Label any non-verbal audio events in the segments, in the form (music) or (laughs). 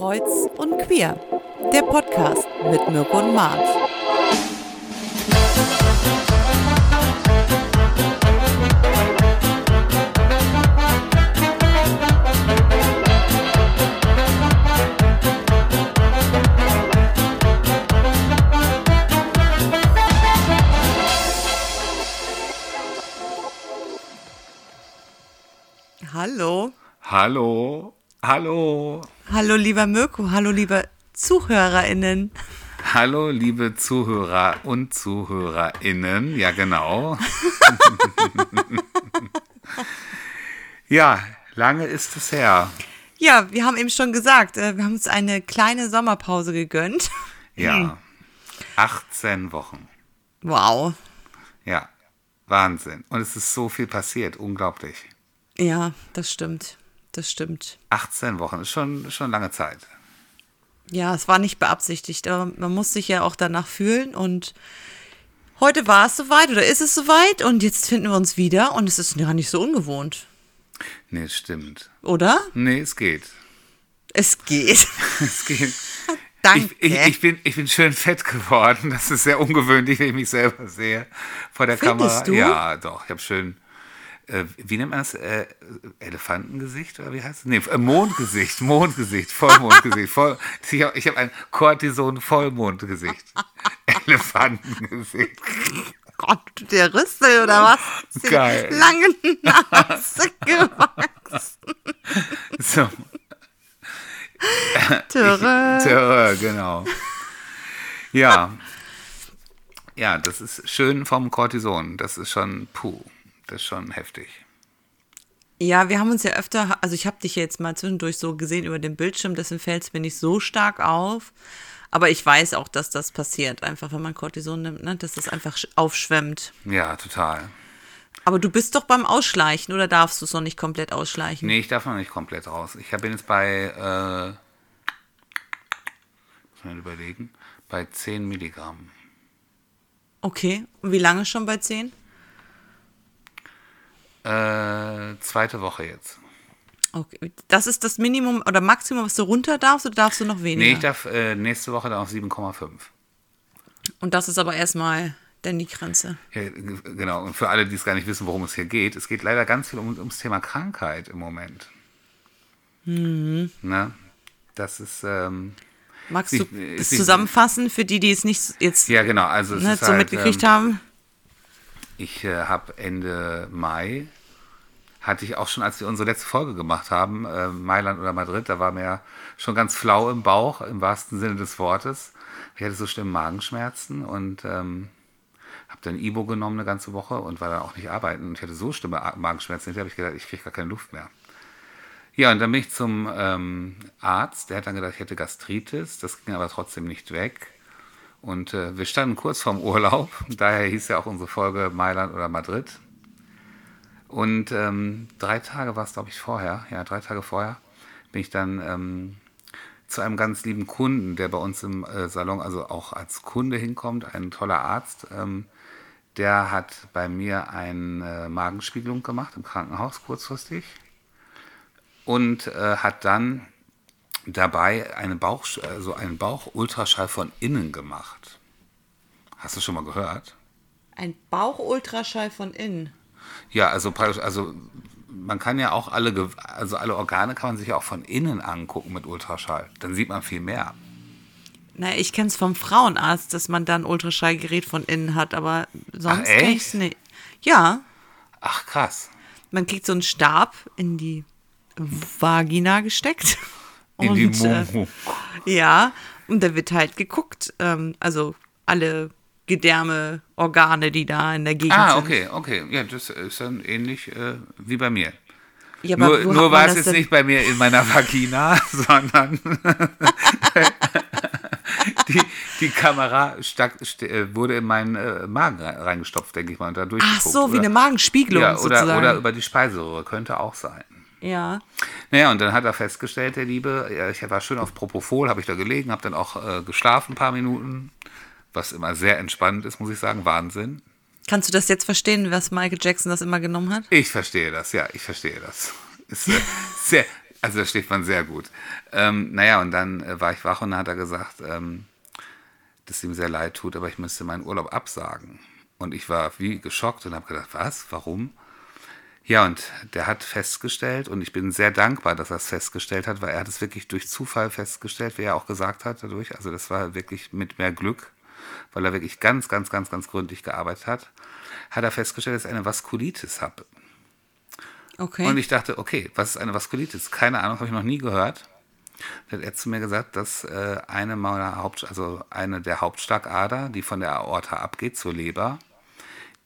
Kreuz und Queer, der Podcast mit Mirko und Mart. Hallo. Hallo, hallo, Hallo, lieber Mirko. Hallo, liebe ZuhörerInnen. hallo, liebe Zuhörer und ZuhörerInnen. Ja, genau. (laughs) ja, lange ist es her. Ja, wir haben eben schon gesagt, äh, wir haben uns eine kleine Sommerpause gegönnt. Ja, 18 Wochen. Wow. Ja, Wahnsinn. Und es ist so viel passiert, unglaublich. Ja, das stimmt. Das stimmt. 18 Wochen ist schon, schon lange Zeit. Ja, es war nicht beabsichtigt, aber man muss sich ja auch danach fühlen und heute war es soweit oder ist es soweit und jetzt finden wir uns wieder und es ist ja nicht so ungewohnt, Nee, es stimmt. oder? Nee, es geht. Es geht. (laughs) Es geht. (laughs) Danke. Ich, ich, ich, bin, ich bin schön fett geworden. Das ist sehr ungewöhnlich, wenn ich mich selber sehe vor der Findest Kamera. du? Ja, doch. Ich habe schön, äh, wie nennt man das? Äh, Elefantengesicht oder wie heißt es? Nee, äh, Mondgesicht, Mondgesicht, Vollmondgesicht. Voll, ich habe hab ein Cortison-Vollmondgesicht. (laughs) Elefantengesicht. Gott, der Rüssel oder was? Die Geil. Lange Nase (laughs) gewachsen. So, Töre. (laughs) Terror, genau. Ja. Ja, das ist schön vom Cortison. Das ist schon, puh, das ist schon heftig. Ja, wir haben uns ja öfter, also ich habe dich jetzt mal zwischendurch so gesehen über den Bildschirm, deswegen fällt es mir nicht so stark auf. Aber ich weiß auch, dass das passiert, einfach wenn man Cortison nimmt, ne? dass das einfach sch- aufschwemmt. Ja, total. Aber du bist doch beim Ausschleichen oder darfst du es noch nicht komplett ausschleichen? Nee, ich darf noch nicht komplett raus. Ich bin jetzt bei, äh, muss man überlegen, bei 10 Milligramm. Okay, und wie lange schon bei 10? Äh, zweite Woche jetzt. Okay, das ist das Minimum oder Maximum, was du runter darfst oder darfst du noch weniger? Nee, ich darf äh, nächste Woche dann auf 7,5. Und das ist aber erstmal dann die Grenze. Ja, genau, und für alle, die es gar nicht wissen, worum es hier geht, es geht leider ganz viel um, ums Thema Krankheit im Moment. Mhm. Ne? Das ist, ähm, Magst du nicht- zusammenfassen für die, die es nicht jetzt ja genau, also es ne, so halt, mitgekriegt ähm, haben? Ich äh, habe Ende Mai, hatte ich auch schon, als wir unsere letzte Folge gemacht haben, äh, Mailand oder Madrid, da war mir ja schon ganz flau im Bauch, im wahrsten Sinne des Wortes. Ich hatte so schlimme Magenschmerzen und ähm, habe dann Ibo genommen eine ganze Woche und war dann auch nicht arbeiten. Und ich hatte so schlimme Magenschmerzen, hinterher habe ich gedacht, ich kriege gar keine Luft mehr. Ja, und dann bin ich zum ähm, Arzt, der hat dann gedacht, ich hätte Gastritis, das ging aber trotzdem nicht weg. Und äh, wir standen kurz vorm Urlaub, (laughs) daher hieß ja auch unsere Folge Mailand oder Madrid. Und ähm, drei Tage war es, glaube ich, vorher, ja, drei Tage vorher, bin ich dann ähm, zu einem ganz lieben Kunden, der bei uns im äh, Salon, also auch als Kunde hinkommt, ein toller Arzt. Ähm, der hat bei mir eine äh, Magenspiegelung gemacht im Krankenhaus kurzfristig und äh, hat dann dabei eine Bauch, also einen Bauchultraschall von innen gemacht. Hast du schon mal gehört? Ein Bauchultraschall von innen. Ja, also praktisch, also man kann ja auch alle, also alle Organe kann man sich auch von innen angucken mit Ultraschall. Dann sieht man viel mehr. Na, ich kenne es vom Frauenarzt, dass man da ein Ultraschallgerät von innen hat, aber sonst Ach, kenn echt? ich's nicht. Ja, Ach krass. man kriegt so einen Stab in die Vagina gesteckt. In die Momo. Äh, ja, und da wird halt geguckt, ähm, also alle Gedärme, Organe, die da in der Gegend Ah, sind. okay, okay. Ja, das ist dann ähnlich äh, wie bei mir. Ja, Nur, nur war es jetzt denn- nicht bei mir in meiner (laughs) Vagina, sondern (laughs) die, die Kamera stack, st äh, wurde in meinen äh, Magen re- reingestopft, denke ich mal, und da Ach so, wie Oder- eine Magenspiegelung ja, oder, sozusagen. oder über die Speiseröhre, könnte auch sein. Ja. Naja, und dann hat er festgestellt, der Liebe, ich war schön auf Propofol, habe ich da gelegen, habe dann auch äh, geschlafen ein paar Minuten, was immer sehr entspannend ist, muss ich sagen, Wahnsinn. Kannst du das jetzt verstehen, was Michael Jackson das immer genommen hat? Ich verstehe das, ja, ich verstehe das. Ist äh, (laughs) sehr, Also da schläft man sehr gut. Ähm, naja, und dann äh, war ich wach und dann hat er gesagt, ähm, dass ihm sehr leid tut, aber ich müsste meinen Urlaub absagen. Und ich war wie geschockt und habe gedacht, was, warum? Ja, und der hat festgestellt, und ich bin sehr dankbar, dass er es festgestellt hat, weil er hat es wirklich durch Zufall festgestellt, wie er auch gesagt hat dadurch. Also das war wirklich mit mehr Glück, weil er wirklich ganz, ganz, ganz, ganz gründlich gearbeitet hat, hat er festgestellt, dass ich eine Vaskulitis habe. Okay. Und ich dachte, okay, was ist eine Vaskulitis? Keine Ahnung, habe ich noch nie gehört. Da hat er zu mir gesagt, dass äh, eine meiner Haupt, also eine der Hauptschlagader, die von der Aorta abgeht zur Leber,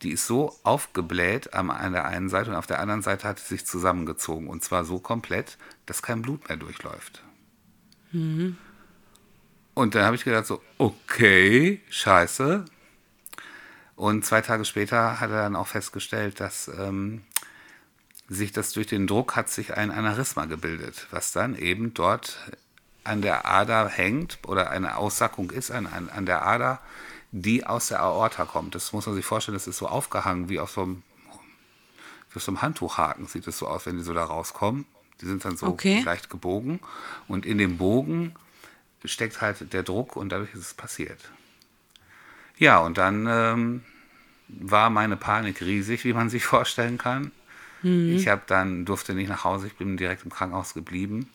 die ist so aufgebläht an der einen Seite und auf der anderen Seite hat sie sich zusammengezogen. Und zwar so komplett, dass kein Blut mehr durchläuft. Und dann habe ich gedacht so, okay, scheiße. Und zwei Tage später hat er dann auch festgestellt, dass ähm, sich das durch den Druck hat sich ein Aneurysma gebildet, was dann eben dort an der Ader hängt oder eine Aussackung ist an, an, an der Ader, die aus der Aorta kommt. Das muss man sich vorstellen, das ist so aufgehangen wie auf so einem, wie auf so einem Handtuchhaken sieht es so aus, wenn die so da rauskommen. Die sind dann so Okay. leicht gebogen und in dem Bogen steckt halt der Druck und dadurch ist es passiert. Ja, und dann ähm, war meine Panik riesig, wie man sich vorstellen kann. Ich habe dann durfte nicht nach Hause, ich bin direkt im Krankenhaus geblieben,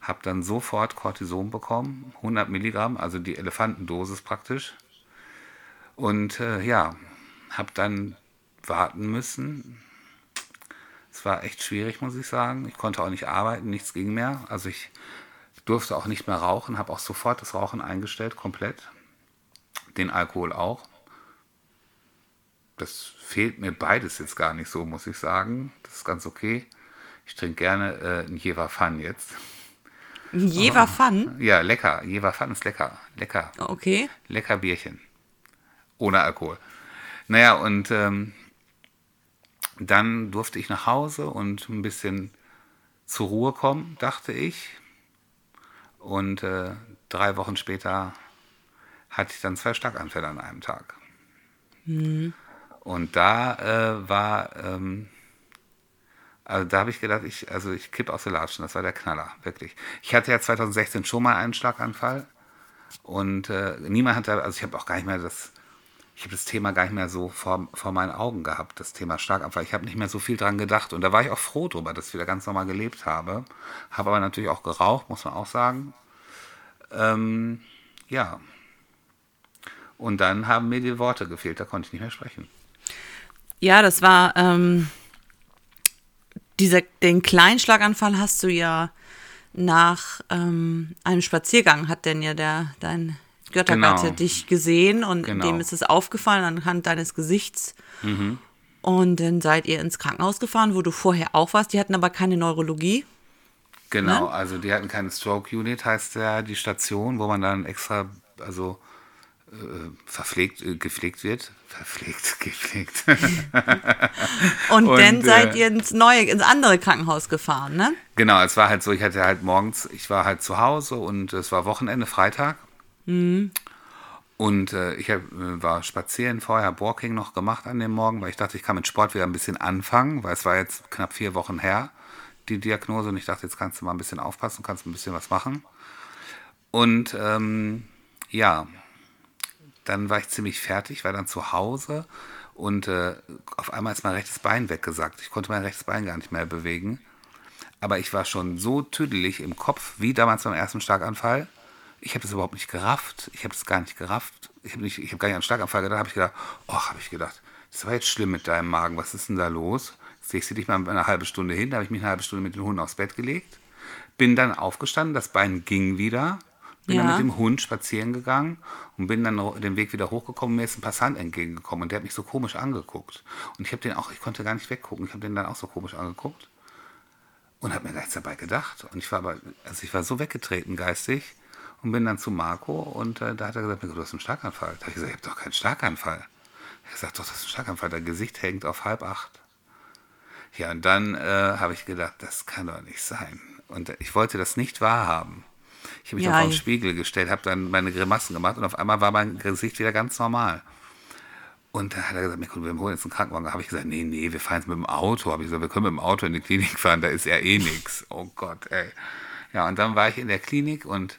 habe dann sofort Cortison bekommen, 100 Milligramm, also die Elefantendosis praktisch. Und äh, ja, habe dann warten müssen. Es war echt schwierig, muss ich sagen. Ich konnte auch nicht arbeiten, nichts ging mehr. Also ich durfte auch nicht mehr rauchen, habe auch sofort das Rauchen eingestellt, komplett. Den Alkohol auch. Das fehlt mir beides jetzt gar nicht so, muss ich sagen. Das ist ganz okay. Ich trinke gerne äh, ein Jever Fun jetzt. Ein Jever Fun. Ja, lecker. Jever Fun ist lecker. Lecker. Okay. Lecker Bierchen. Ohne Alkohol. Naja, und ähm, dann durfte ich nach Hause und ein bisschen zur Ruhe kommen, dachte ich. Und äh, drei Wochen später hatte ich dann zwei Schlaganfälle an einem Tag. Und da äh, war, ähm, also da habe ich gedacht, ich, also ich kipp aus der Latschen, das war der Knaller, wirklich. Ich hatte ja 2016 schon mal einen Schlaganfall und äh, niemand hat da, also ich habe auch gar nicht mehr das, ich habe das Thema gar nicht mehr so vor, vor meinen Augen gehabt, das Thema Schlaganfall. Ich habe nicht mehr so viel dran gedacht und da war ich auch froh drüber, dass ich wieder ganz normal gelebt habe. Habe aber natürlich auch geraucht, muss man auch sagen. Ähm, ja. Und dann haben mir die Worte gefehlt, da konnte ich nicht mehr sprechen. Ja, das war ähm, dieser, den kleinen Schlaganfall hast du ja nach ähm, einem Spaziergang hat denn ja der dein Göttergatte Genau. dich gesehen und Genau. dem ist es aufgefallen anhand deines Gesichts. Und dann seid ihr ins Krankenhaus gefahren, wo du vorher auch warst. Die hatten aber keine Neurologie. Genau, Ne? also die hatten keine Stroke Unit, heißt ja die Station, wo man dann extra, also äh, verpflegt, äh, gepflegt wird. Verpflegt, (laughs) gepflegt. Und, (laughs) Und, dann seid äh, ihr ins neue, ins andere Krankenhaus gefahren, ne? genau, es war halt so, ich hatte halt morgens, ich war halt zu Hause und es war Wochenende, Freitag. Und äh, ich hab, äh, war spazieren vorher, Walking noch gemacht an dem Morgen, weil ich dachte, ich kann mit Sport wieder ein bisschen anfangen, weil es war jetzt knapp vier Wochen her, die Diagnose. Und ich dachte, jetzt kannst du mal ein bisschen aufpassen, kannst ein bisschen was machen. Und ähm, ja, dann war ich ziemlich fertig, war dann zu Hause und äh, auf einmal ist mein rechtes Bein weggesackt. Ich konnte mein rechtes Bein gar nicht mehr bewegen. Aber ich war schon so tüdelig im Kopf, wie damals beim ersten Schlaganfall. Ich habe das überhaupt nicht gerafft. Ich habe das gar nicht gerafft. Ich habe nicht, ich habe gar nicht an Schlaganfall gedacht. habe ich gedacht, oh, habe ich gedacht, das war jetzt schlimm mit deinem Magen. Was ist denn da los? Jetzt legst du dich mal eine halbe Stunde hin. Da habe ich mich eine halbe Stunde mit den Hunden aufs Bett gelegt. Bin dann aufgestanden, das Bein ging wieder. Bin dann Ja. mit dem Hund spazieren gegangen und bin dann den Weg wieder hochgekommen. Mir ist ein Passant entgegengekommen und der hat mich so komisch angeguckt. Und ich habe den auch, ich konnte gar nicht weggucken. Ich habe den dann auch so komisch angeguckt und habe mir gar nichts dabei gedacht. Und ich war aber, also ich war so weggetreten geistig und bin dann zu Marco und äh, da hat er gesagt, du hast einen Schlaganfall. Da habe ich gesagt, ich habe doch keinen Schlaganfall. Er gesagt, doch, das ist ein Schlaganfall. Dein Gesicht hängt auf halb acht. Ja, und dann äh, habe ich gedacht, das kann doch nicht sein. Und äh, ich wollte das nicht wahrhaben. Ich habe mich Ja, dann vor den Spiegel gestellt, habe dann meine Grimassen gemacht und auf einmal war mein Gesicht wieder ganz normal. Und dann hat er gesagt, Mirko, wir holen jetzt einen Krankenwagen. Da habe ich gesagt, nee, nee, wir fahren jetzt mit dem Auto. Habe ich gesagt, wir können mit dem Auto in die Klinik fahren, da ist ja eh nichts. Oh Gott, ey. Ja, und dann war ich in der Klinik und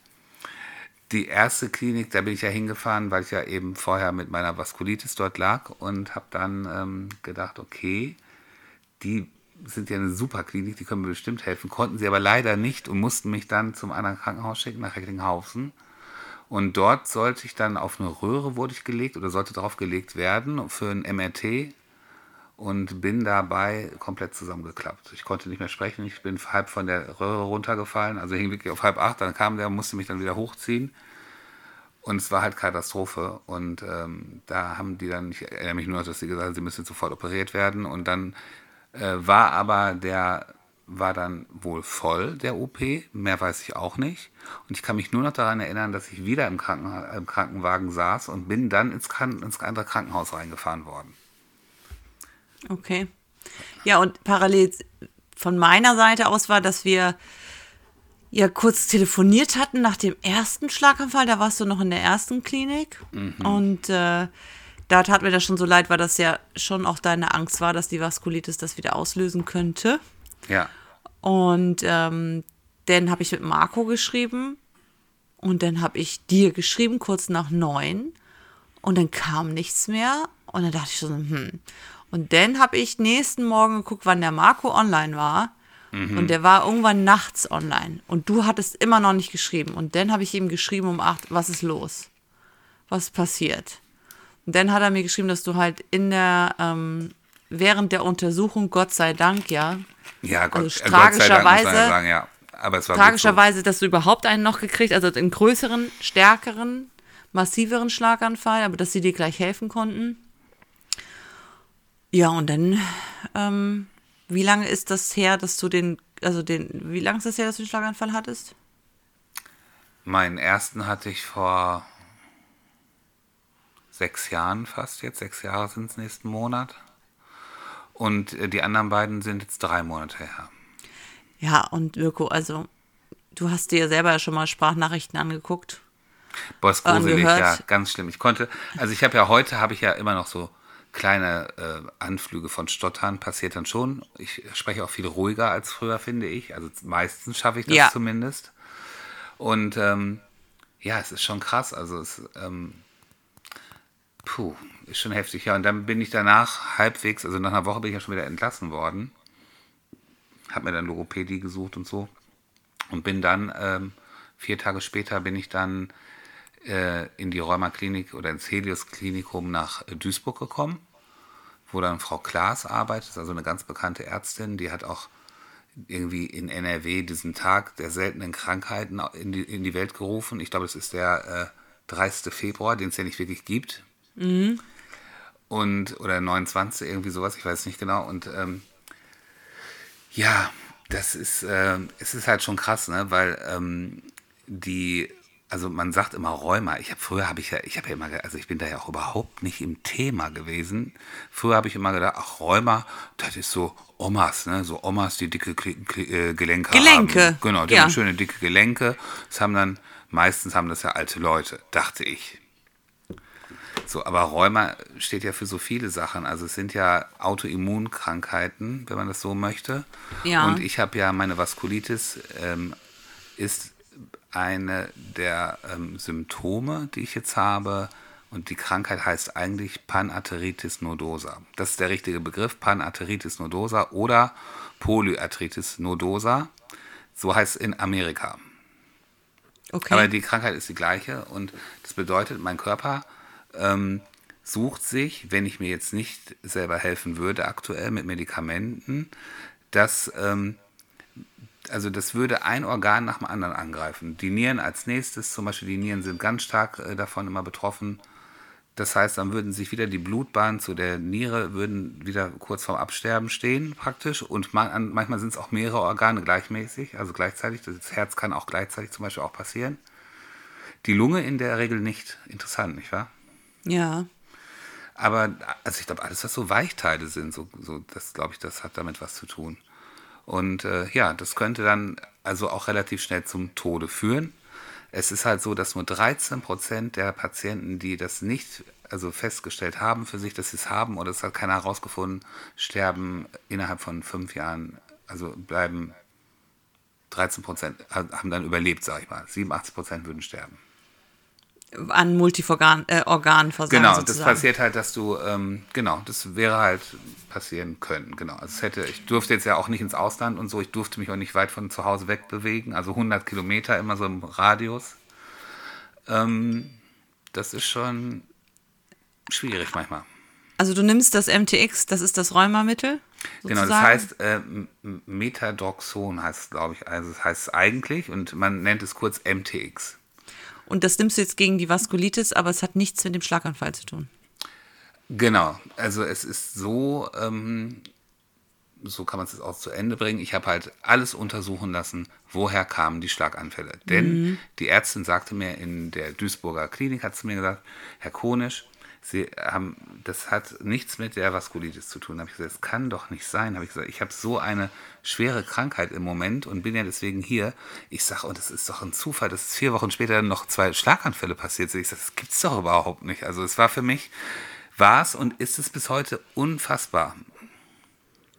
die erste Klinik, da bin ich ja hingefahren, weil ich ja eben vorher mit meiner Vaskulitis dort lag und habe dann ähm, gedacht, okay, die sind ja eine super Klinik, die können mir bestimmt helfen, konnten sie aber leider nicht und mussten mich dann zum anderen Krankenhaus schicken, nach Recklinghausen. Und dort sollte ich dann auf eine Röhre wurde ich gelegt oder sollte drauf gelegt werden für ein MRT und bin dabei komplett zusammengeklappt. Ich konnte nicht mehr sprechen, ich bin halb von der Röhre runtergefallen, also hing wirklich auf halb acht, dann kam der, musste mich dann wieder hochziehen. Und es war halt Katastrophe. Und ähm, da haben die dann, ich erinnere mich nur, dass sie gesagt haben, sie müssen sofort operiert werden. Und dann äh, war aber der, war dann wohl voll, der OP. Mehr weiß ich auch nicht. Und ich kann mich nur noch daran erinnern, dass ich wieder im, Kranken, im Krankenwagen saß und bin dann ins, ins andere Krankenhaus reingefahren worden. Okay. Ja, und parallel von meiner Seite aus war, dass wir ja kurz telefoniert hatten nach dem ersten Schlaganfall. Da warst du noch in der ersten Klinik. Mhm. Und äh, da tat mir das schon so leid, weil das ja schon auch deine Angst war, dass die Vaskulitis das wieder auslösen könnte. Ja. Und ähm, dann habe ich mit Marco geschrieben und dann habe ich dir geschrieben, kurz nach neun. Und dann kam nichts mehr. Und dann dachte ich so, hm. Und dann habe ich nächsten Morgen geguckt, wann der Marco online war. Mhm. Und der war irgendwann nachts online. Und du hattest immer noch nicht geschrieben. Und dann habe ich ihm geschrieben um acht, was ist los? Was passiert? Und dann hat er mir geschrieben, dass du halt in der, ähm, während der Untersuchung, Gott sei Dank, ja. Ja, Gott, also tragischerweise, Dank, sagen, ja. Aber es war tragischerweise, so. dass du überhaupt einen noch gekriegt, also einen größeren, stärkeren, massiveren Schlaganfall, aber dass sie dir gleich helfen konnten. Ja, und dann, ähm, wie lange ist das her, dass du den, also den, wie lange ist das her, dass du den Schlaganfall hattest? Meinen ersten hatte ich vor sechs Jahren fast jetzt. Sechs Jahre sind es nächsten Monat. Und äh, die anderen beiden sind jetzt drei Monate her. Ja, und Mirko, also du hast dir ja selber ja schon mal Sprachnachrichten angeguckt. Boah, ist gruselig, ja, ganz schlimm. Ich konnte, also ich habe ja heute, habe ich ja immer noch so kleine äh, Anflüge von Stottern, passiert dann schon. Ich spreche auch viel ruhiger als früher, finde ich. Also meistens schaffe ich das ja. zumindest. Und ähm, ja, es ist schon krass. Also es, ähm, puh, ist schon heftig. Ja, und dann bin ich danach halbwegs, also nach einer Woche bin ich ja schon wieder entlassen worden. Hab mir dann Logopädie gesucht und so. Und bin dann, ähm, vier Tage später bin ich dann äh, in die Rheumaklinik oder ins Helios-Klinikum nach Duisburg gekommen, wo dann Frau Klaas arbeitet, also eine ganz bekannte Ärztin, die hat auch irgendwie in NRW diesen Tag der seltenen Krankheiten in die, in die Welt gerufen. Ich glaube, es ist der äh, 30. Februar, den es ja nicht wirklich gibt. Mhm. Und, oder 29, irgendwie sowas, ich weiß nicht genau. Und ähm, ja, das ist, äh, es ist halt schon krass, ne? weil ähm, die also man sagt immer Rheuma. Ich habe früher habe ich ja, ich habe ja immer, also ich bin da ja auch überhaupt nicht im Thema gewesen. Früher habe ich immer gedacht, ach Rheuma, das ist so Omas, ne, so Omas, die dicke Kle Kle äh, Gelenke, Gelenke. haben. Genau, die ja. haben schöne dicke Gelenke. Das haben dann meistens haben das ja alte Leute, dachte ich. So, aber Rheuma steht ja für so viele Sachen. Also es sind ja Autoimmunkrankheiten, wenn man das so möchte. Ja. Und ich habe ja meine Vaskulitis ähm, ist eine der ähm, Symptome, die ich jetzt habe. Und die Krankheit heißt eigentlich Panarteritis nodosa. Das ist der richtige Begriff, Panarteritis nodosa oder Polyarthritis nodosa. So heißt es in Amerika. Okay. Aber die Krankheit ist die gleiche und das bedeutet, mein Körper ähm, sucht sich, wenn ich mir jetzt nicht selber helfen würde aktuell mit Medikamenten, dass ähm, also das würde ein Organ nach dem anderen angreifen. Die Nieren als nächstes, zum Beispiel die Nieren sind ganz stark äh, davon immer betroffen. Das heißt, dann würden sich wieder die Blutbahnen zu der Niere würden wieder kurz vorm Absterben stehen praktisch und man, manchmal sind es auch mehrere Organe gleichmäßig, also gleichzeitig. Das Herz kann auch gleichzeitig zum Beispiel auch passieren. Die Lunge in der Regel nicht. Interessant, nicht wahr? Ja. Aber also ich glaube, alles, was so Weichteile sind, so, so das glaube ich, das hat damit was zu tun. Und äh, ja, das könnte dann also auch relativ schnell zum Tode führen. Es ist halt so, dass nur 13 Prozent der Patienten, die das nicht also festgestellt haben für sich, dass sie es haben oder es hat keiner herausgefunden, sterben innerhalb von fünf Jahren, also bleiben 13 Prozent, haben dann überlebt, sag ich mal. 87 Prozent würden sterben. An Multiorgan äh, Organversagen Genau, sozusagen. das passiert halt, dass du, ähm, genau, das wäre halt passieren können, genau. Also es hätte, ich durfte jetzt ja auch nicht ins Ausland und so, ich durfte mich auch nicht weit von zu Hause wegbewegen, also 100 Kilometer immer so im Radius. Ähm, das ist schon schwierig manchmal. Also du nimmst das MTX, das ist das Rheumamittel? Genau, das sozusagen? heißt äh, Metadroxon heißt glaube ich, also das heißt es eigentlich und man nennt es kurz MTX. Und das nimmst du jetzt gegen die Vaskulitis, aber es hat nichts mit dem Schlaganfall zu tun. Genau, also es ist so, ähm, so kann man es jetzt auch zu Ende bringen. Ich habe halt alles untersuchen lassen, woher kamen die Schlaganfälle. Denn die Ärztin sagte mir in der Duisburger Klinik, hat sie mir gesagt, Herr Konisch, Sie haben, das hat nichts mit der Vaskulitis zu tun. Da habe ich gesagt, das kann doch nicht sein. Habe ich gesagt, ich habe so eine schwere Krankheit im Moment und bin ja deswegen hier. Ich sage, und das ist doch ein Zufall, dass es vier Wochen später noch zwei Schlaganfälle passiert sind. Ich sage, das gibt's doch überhaupt nicht. Also es war für mich, war es und ist es bis heute unfassbar.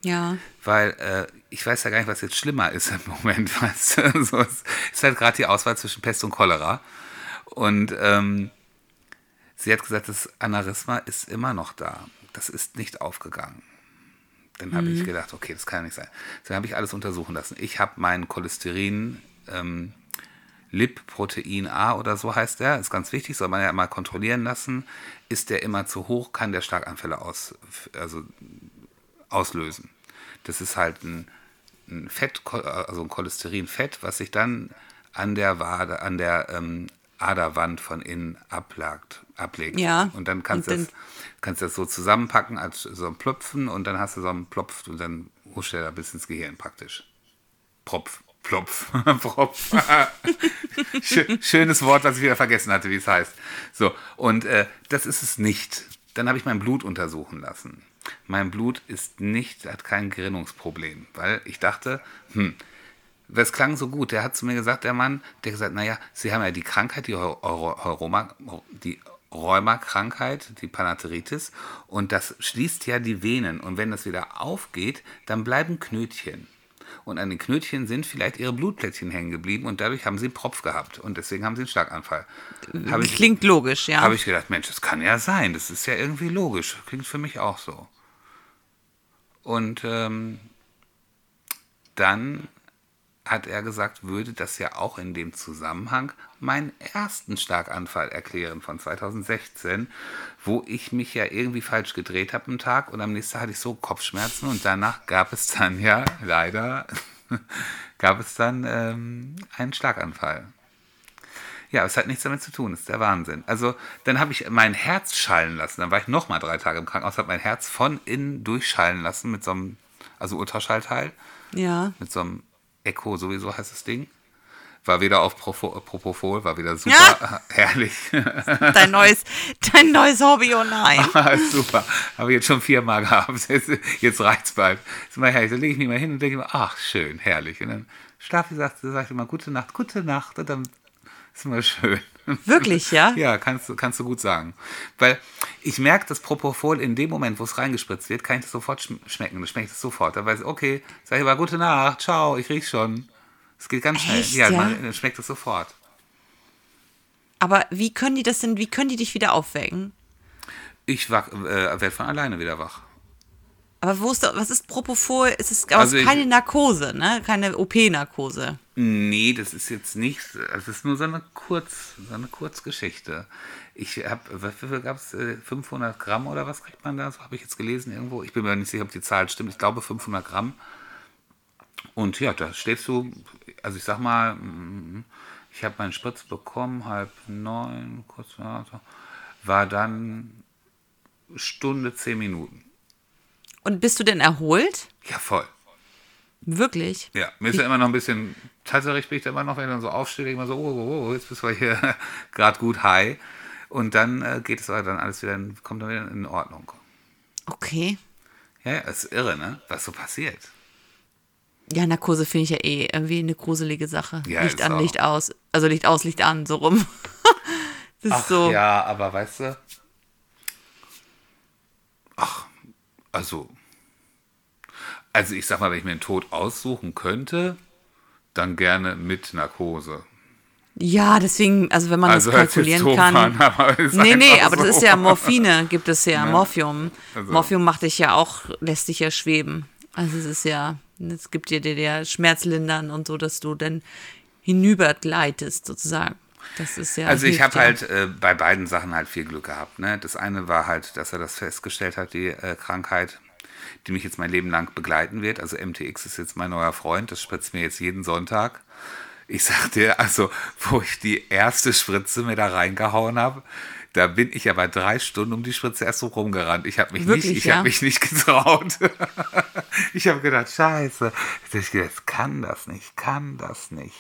Ja. Weil äh, ich weiß ja gar nicht, was jetzt schlimmer ist im Moment. (laughs) Weißt du? so, es ist halt gerade die Auswahl zwischen Pest und Cholera. Und ähm, sie hat gesagt, das Aneurysma ist immer noch da. Das ist nicht aufgegangen. Dann habe ich gedacht, okay, das kann ja nicht sein. Dann habe ich alles untersuchen lassen. Ich habe mein Cholesterin, ähm, Lipprotein A oder so heißt der, ist ganz wichtig, soll man ja mal kontrollieren lassen. Ist der immer zu hoch, kann der Schlaganfälle aus, also auslösen. Das ist halt ein, ein Fett, also ein Cholesterinfett, was sich dann an der Wade, an der ähm, Aderwand von innen ablagt, ablegt. Ja. Und dann kannst du das, kannst das so zusammenpacken als so ein Plöpfen und dann hast du so einen Plopf und dann huscht der da bis ins Gehirn praktisch. Propf, Plopf, (laughs) Propf. (laughs) Schö- Schönes Wort, was ich wieder vergessen hatte, wie es heißt. So, und äh, das ist es nicht. Dann habe ich mein Blut untersuchen lassen. Mein Blut ist nicht, hat kein Gerinnungsproblem, weil ich dachte, hm, das klang so gut. Der hat zu mir gesagt, der Mann, der gesagt, naja, Sie haben ja die Krankheit, die, Heu- Euro- Euroma, die Rheuma-Krankheit, die Panateritis, und das schließt ja die Venen. Und wenn das wieder aufgeht, dann bleiben Knötchen. Und an den Knötchen sind vielleicht ihre Blutplättchen hängen geblieben und dadurch haben sie einen Propf gehabt. Und deswegen haben sie einen Schlaganfall. Ich, Klingt logisch, ja. habe ich gedacht, Mensch, das kann ja sein. Das ist ja irgendwie logisch. Klingt für mich auch so. Und ähm, dann hat er gesagt, würde das ja auch in dem Zusammenhang meinen ersten Schlaganfall erklären von 2016, wo ich mich ja irgendwie falsch gedreht habe am Tag und am nächsten Tag hatte ich so Kopfschmerzen und danach gab es dann ja (laughs) leider (laughs) gab es dann ähm, einen Schlaganfall. Ja, es hat nichts damit zu tun, ist der Wahnsinn. Also, dann habe ich mein Herz schallen lassen. Dann war ich noch mal drei Tage im Krankenhaus, habe mein Herz von innen durchschallen lassen mit so einem, also Ultraschallteil, ja. mit so einem Echo, sowieso heißt das Ding. War wieder auf Profo- Propofol, war wieder super, Ja. (laughs) herrlich. (laughs) Dein neues, dein neues Hobby, oh nein. (laughs) super. Habe ich jetzt schon viermal gehabt. Jetzt, jetzt reicht's bald. Ist mal herrlich. Dann lege ich mich mal hin und denke mir, ach, schön, herrlich. Und dann schlafe ich, sagt, sag ich immer, gute Nacht, gute Nacht. Und dann ist immer schön. Wirklich, ja? (laughs) Ja, kannst, du- kannst du gut sagen. Weil ich merke das Propofol in dem Moment, wo es reingespritzt wird, kann ich das sofort schm- schmecken. Das schmeckt es sofort. Da weiß ich, okay, sag ich mal, gute Nacht, ciao, ich riech schon. Es geht ganz schnell. Echt, ja, ja? Man, dann schmeckt es sofort. Aber wie können die das denn, wie können die dich wieder aufwecken? Ich wach, äh, werde von alleine wieder wach. Aber wo ist was ist Propofol? Es ist aber Also ist ich- keine Narkose, ne? Keine OP-Narkose. Nee, das ist jetzt nicht, es ist nur so eine, Kurz, so eine Kurzgeschichte. Ich habe, wie viel gab es, 500 Gramm oder was kriegt man da? So habe ich jetzt gelesen irgendwo. Ich bin mir nicht sicher, ob die Zahl stimmt. Ich glaube 500 Gramm. Und ja, da stehst du, also ich sag mal, mm, ich habe meinen Spritz bekommen, halb neun, kurz vor, war dann Stunde, zehn Minuten. Und bist du denn erholt? Ja, voll. Wirklich? Ja, mir ist ja immer noch ein bisschen tatterig, bin ich da immer noch, wenn ich dann so aufstehe, immer so, oh, oh, oh, jetzt bist du hier (laughs) gerade gut high. Und dann äh, geht es aber dann alles wieder, kommt dann wieder in Ordnung. Okay. Ja, ja, ist irre, ne? Was so passiert. Ja, Narkose finde ich ja eh irgendwie eine gruselige Sache. Ja, Licht an, auch. Licht aus. Also Licht aus, Licht an, so rum. (laughs) das ist so. ja, aber weißt du, Also, also ich sag mal, wenn ich mir den Tod aussuchen könnte, dann gerne mit Narkose. Ja, deswegen, also wenn man Also das kalkulieren kann. an, aber nee, nee, aber das so. ist ja Morphine, gibt es ja, (laughs) Ne? Morphium. Also- Morphium macht dich ja auch, lässt dich ja schweben. Also es ist ja, es gibt dir der Schmerzlindern und so, dass du dann hinübergleitest sozusagen. Das ist ja. Also ich habe ja. halt äh, bei beiden Sachen halt viel Glück gehabt. Ne? Das eine war halt, dass er das festgestellt hat, die äh, Krankheit, die mich jetzt mein Leben lang begleiten wird. Also MTX ist jetzt mein neuer Freund, das spritzt mir jetzt jeden Sonntag. Ich sag dir, also wo ich die erste Spritze mir da reingehauen habe, da bin ich aber drei Stunden um die Spritze erst so rumgerannt. Ich habe mich Wirklich, nicht, ich ja? habe mich nicht (laughs) getraut. ich habe gedacht, Scheiße. Ich gedacht, das kann das nicht, kann das nicht.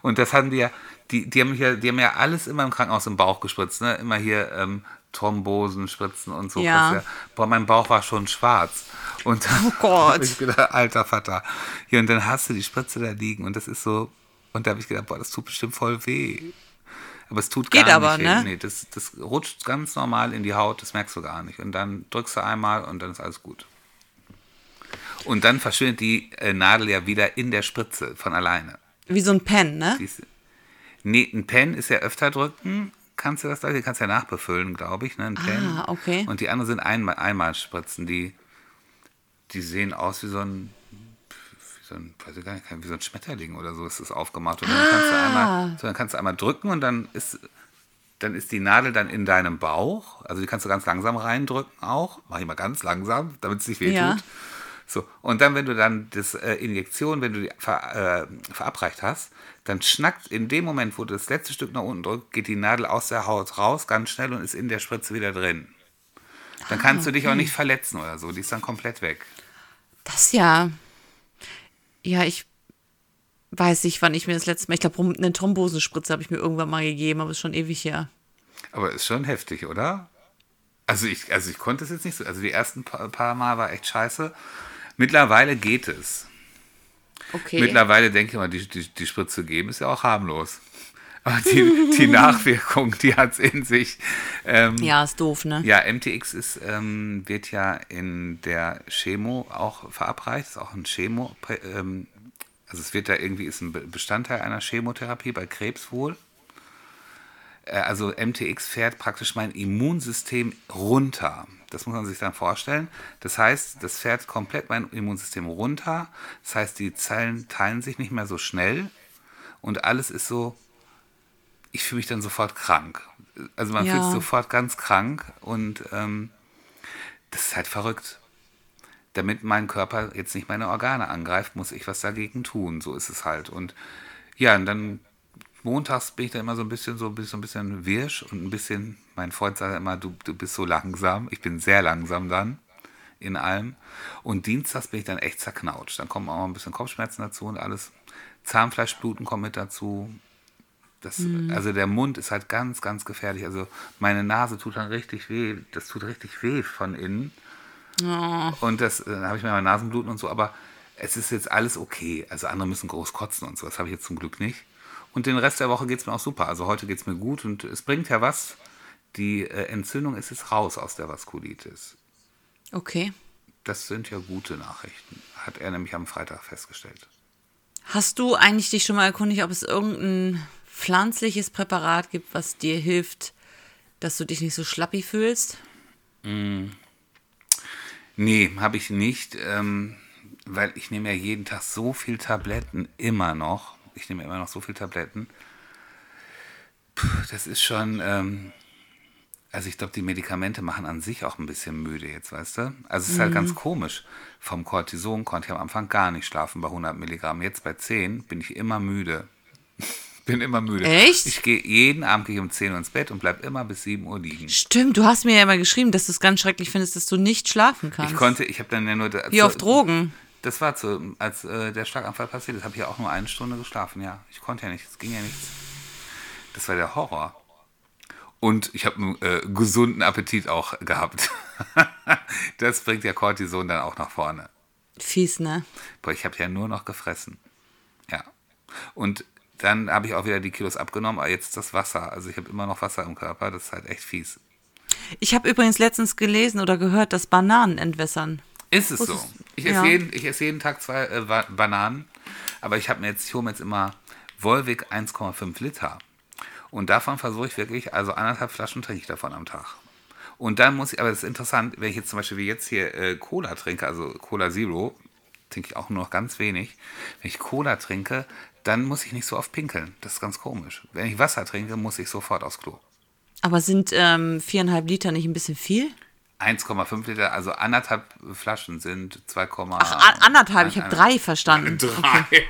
Und das haben die ja, die, die haben ja, die haben ja alles immer im Krankenhaus im Bauch gespritzt, ne? Immer hier ähm, Thrombosen, Spritzen und so. Ja. Boah, mein Bauch war schon schwarz. Und dann Oh Gott. ich gedacht, alter Vater. Ja, und dann hast du die Spritze da liegen und das ist so, und da habe ich gedacht, boah, das tut bestimmt voll weh. Aber es tut gar Geht aber, nicht weh. ne? Nee, das, das rutscht ganz normal in die Haut, das merkst du gar nicht. Und dann drückst du einmal und dann ist alles gut. Und dann verschwindet die äh, Nadel ja wieder in der Spritze von alleine. Wie so ein Pen, ne? Die ist- Nee, ein Pen ist ja öfter drücken. Kannst du das da? Die kannst du ja nachbefüllen, glaube ich. Ne? Ah, okay. Und die anderen sind einmal, Einmalspritzen. Die, die sehen aus wie so ein, wie so ein, weiß ich gar nicht, wie so ein Schmetterling oder so ist das aufgemacht. Und dann, kannst du Ah. einmal, so, dann kannst du einmal drücken und dann ist, dann ist die Nadel dann in deinem Bauch. Also die kannst du ganz langsam reindrücken auch. Mach ich mal ganz langsam, damit es nicht weh Ja. So, und dann, wenn du dann das äh, Injektion, wenn du die ver, äh, verabreicht hast, dann schnackt in dem Moment, wo du das letzte Stück nach unten drückst, geht die Nadel aus der Haut raus, ganz schnell und ist in der Spritze wieder drin. Dann kannst du dich auch nicht verletzen oder so, die ist dann komplett weg. Das ja. Ja, ich weiß nicht, wann ich mir das letzte Mal, ich glaube, eine Thrombosenspritze habe ich mir irgendwann mal gegeben, aber ist schon ewig her. Aber ist schon heftig, oder? Also ich, also ich konnte es jetzt nicht so. Also die ersten paar, paar Mal war echt scheiße. Mittlerweile geht es. Okay. Mittlerweile denke ich mal, die, die, die Spritze geben ist ja auch harmlos. Aber die, die (laughs) Nachwirkung, die hat es in sich. Ähm, ja, ist doof, ne? ja, MTX ist, ähm, wird ja in der Chemo auch verabreicht. Ist auch ein Chemo. Ähm, also es wird da irgendwie, ist ein Be- Bestandteil einer Chemotherapie bei Krebs wohl. Äh, Also MTX fährt praktisch mein Immunsystem runter. Das muss man sich dann vorstellen. Das heißt, das fährt komplett mein Immunsystem runter. Das heißt, die Zellen teilen sich nicht mehr so schnell und alles ist so, ich fühle mich dann sofort krank. Also man Ja. fühlt sich sofort ganz krank und ähm, das ist halt verrückt. Damit mein Körper jetzt nicht meine Organe angreift, muss ich was dagegen tun. So ist es halt. Und ja, und dann montags bin ich da immer so ein bisschen so, so ein bisschen wirsch und ein bisschen, mein Freund sagt immer, du, du bist so langsam. Ich bin sehr langsam dann in allem. Und dienstags bin ich dann echt zerknautscht. Dann kommen auch ein bisschen Kopfschmerzen dazu und alles. Zahnfleischbluten kommt mit dazu. Das, Also der Mund ist halt ganz, ganz gefährlich. Also meine Nase tut dann richtig weh. Das tut richtig weh von innen. Und das äh, habe ich mir mal Nasenbluten und so, aber es ist jetzt alles okay. Also andere müssen groß kotzen und so. Das habe ich jetzt zum Glück nicht. Und den Rest der Woche geht es mir auch super. Also heute geht es mir gut und es bringt ja was. Die äh, Entzündung ist jetzt raus aus der Vaskulitis. Okay. Das sind ja gute Nachrichten. Hat er nämlich am Freitag festgestellt. Hast du eigentlich dich schon mal erkundigt, ob es irgendein pflanzliches Präparat gibt, was dir hilft, dass du dich nicht so schlappi fühlst? Nee, habe ich nicht, ähm, weil ich nehme ja jeden Tag so viel Tabletten, immer noch. Ich nehme immer noch so viel Tabletten. Puh, das ist schon, ähm, also ich glaube, die Medikamente machen an sich auch ein bisschen müde jetzt, weißt du? Also es ist halt ganz komisch. Vom Cortison konnte ich am Anfang gar nicht schlafen bei 100 Milligramm. Jetzt bei 10 bin ich immer müde. (laughs) bin immer müde. Echt? Ich gehe jeden Abend gehe ich um 10 Uhr ins Bett und bleib immer bis 7 Uhr liegen. Stimmt, du hast mir ja mal geschrieben, dass du es ganz schrecklich findest, dass du nicht schlafen kannst. Ich konnte, ich habe dann ja nur... Wie auf Drogen. Das war zu, als äh, der Schlaganfall passiert ist, habe ich ja auch nur eine Stunde geschlafen. Ja, ich konnte ja nicht, es ging ja nichts. Das war der Horror. Und ich habe einen äh, gesunden Appetit auch gehabt. (laughs) das bringt ja Cortison dann auch nach vorne. Fies, ne? Boah, ich habe ja nur noch gefressen. Ja. Und dann habe ich auch wieder die Kilos abgenommen, aber jetzt das Wasser. Also ich habe immer noch Wasser im Körper, das ist halt echt fies. Ich habe übrigens letztens gelesen oder gehört, dass Bananen entwässern. Ist es so? Ich esse, ja. jeden, ich esse jeden Tag zwei äh, Ba- Bananen, aber ich habe mir jetzt, ich hole mir jetzt immer Volvic 1,5 Liter. Und davon versuche ich wirklich, also anderthalb Flaschen trinke ich davon am Tag. Und dann muss ich, aber das ist interessant, wenn ich jetzt zum Beispiel wie jetzt hier äh, Cola trinke, also Cola Zero, trinke ich auch nur noch ganz wenig. Wenn ich Cola trinke, dann muss ich nicht so oft pinkeln. Das ist ganz komisch. Wenn ich Wasser trinke, muss ich sofort aufs Klo. Aber sind ähm, viereinhalb Liter nicht ein bisschen viel? 1,5 Liter, also anderthalb Flaschen sind 2, Ach, an- anderthalb, ich habe drei verstanden. Drei. (laughs)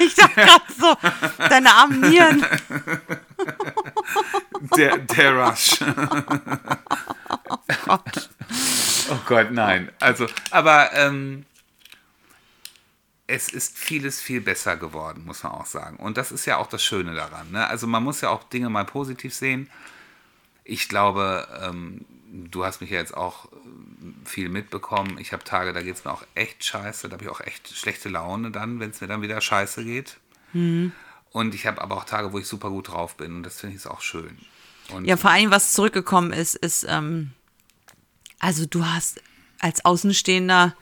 Ich dachte gerade so, deine armen Nieren. (laughs) Der, der Rush. (laughs) oh Gott, nein. Also, aber ähm, es ist vieles viel besser geworden, muss man auch sagen. Und das ist ja auch das Schöne daran. Ne? Also man muss ja auch Dinge mal positiv sehen. Ich glaube, ähm, du hast mich ja jetzt auch ähm, viel mitbekommen. Ich habe Tage, da geht es mir auch echt scheiße. Da habe ich auch echt schlechte Laune dann, wenn es mir dann wieder scheiße geht. Und ich habe aber auch Tage, wo ich super gut drauf bin. Und das finde ich ist auch schön. Und Ja, vor allem, was zurückgekommen ist, ist, ähm, also du hast als Außenstehender,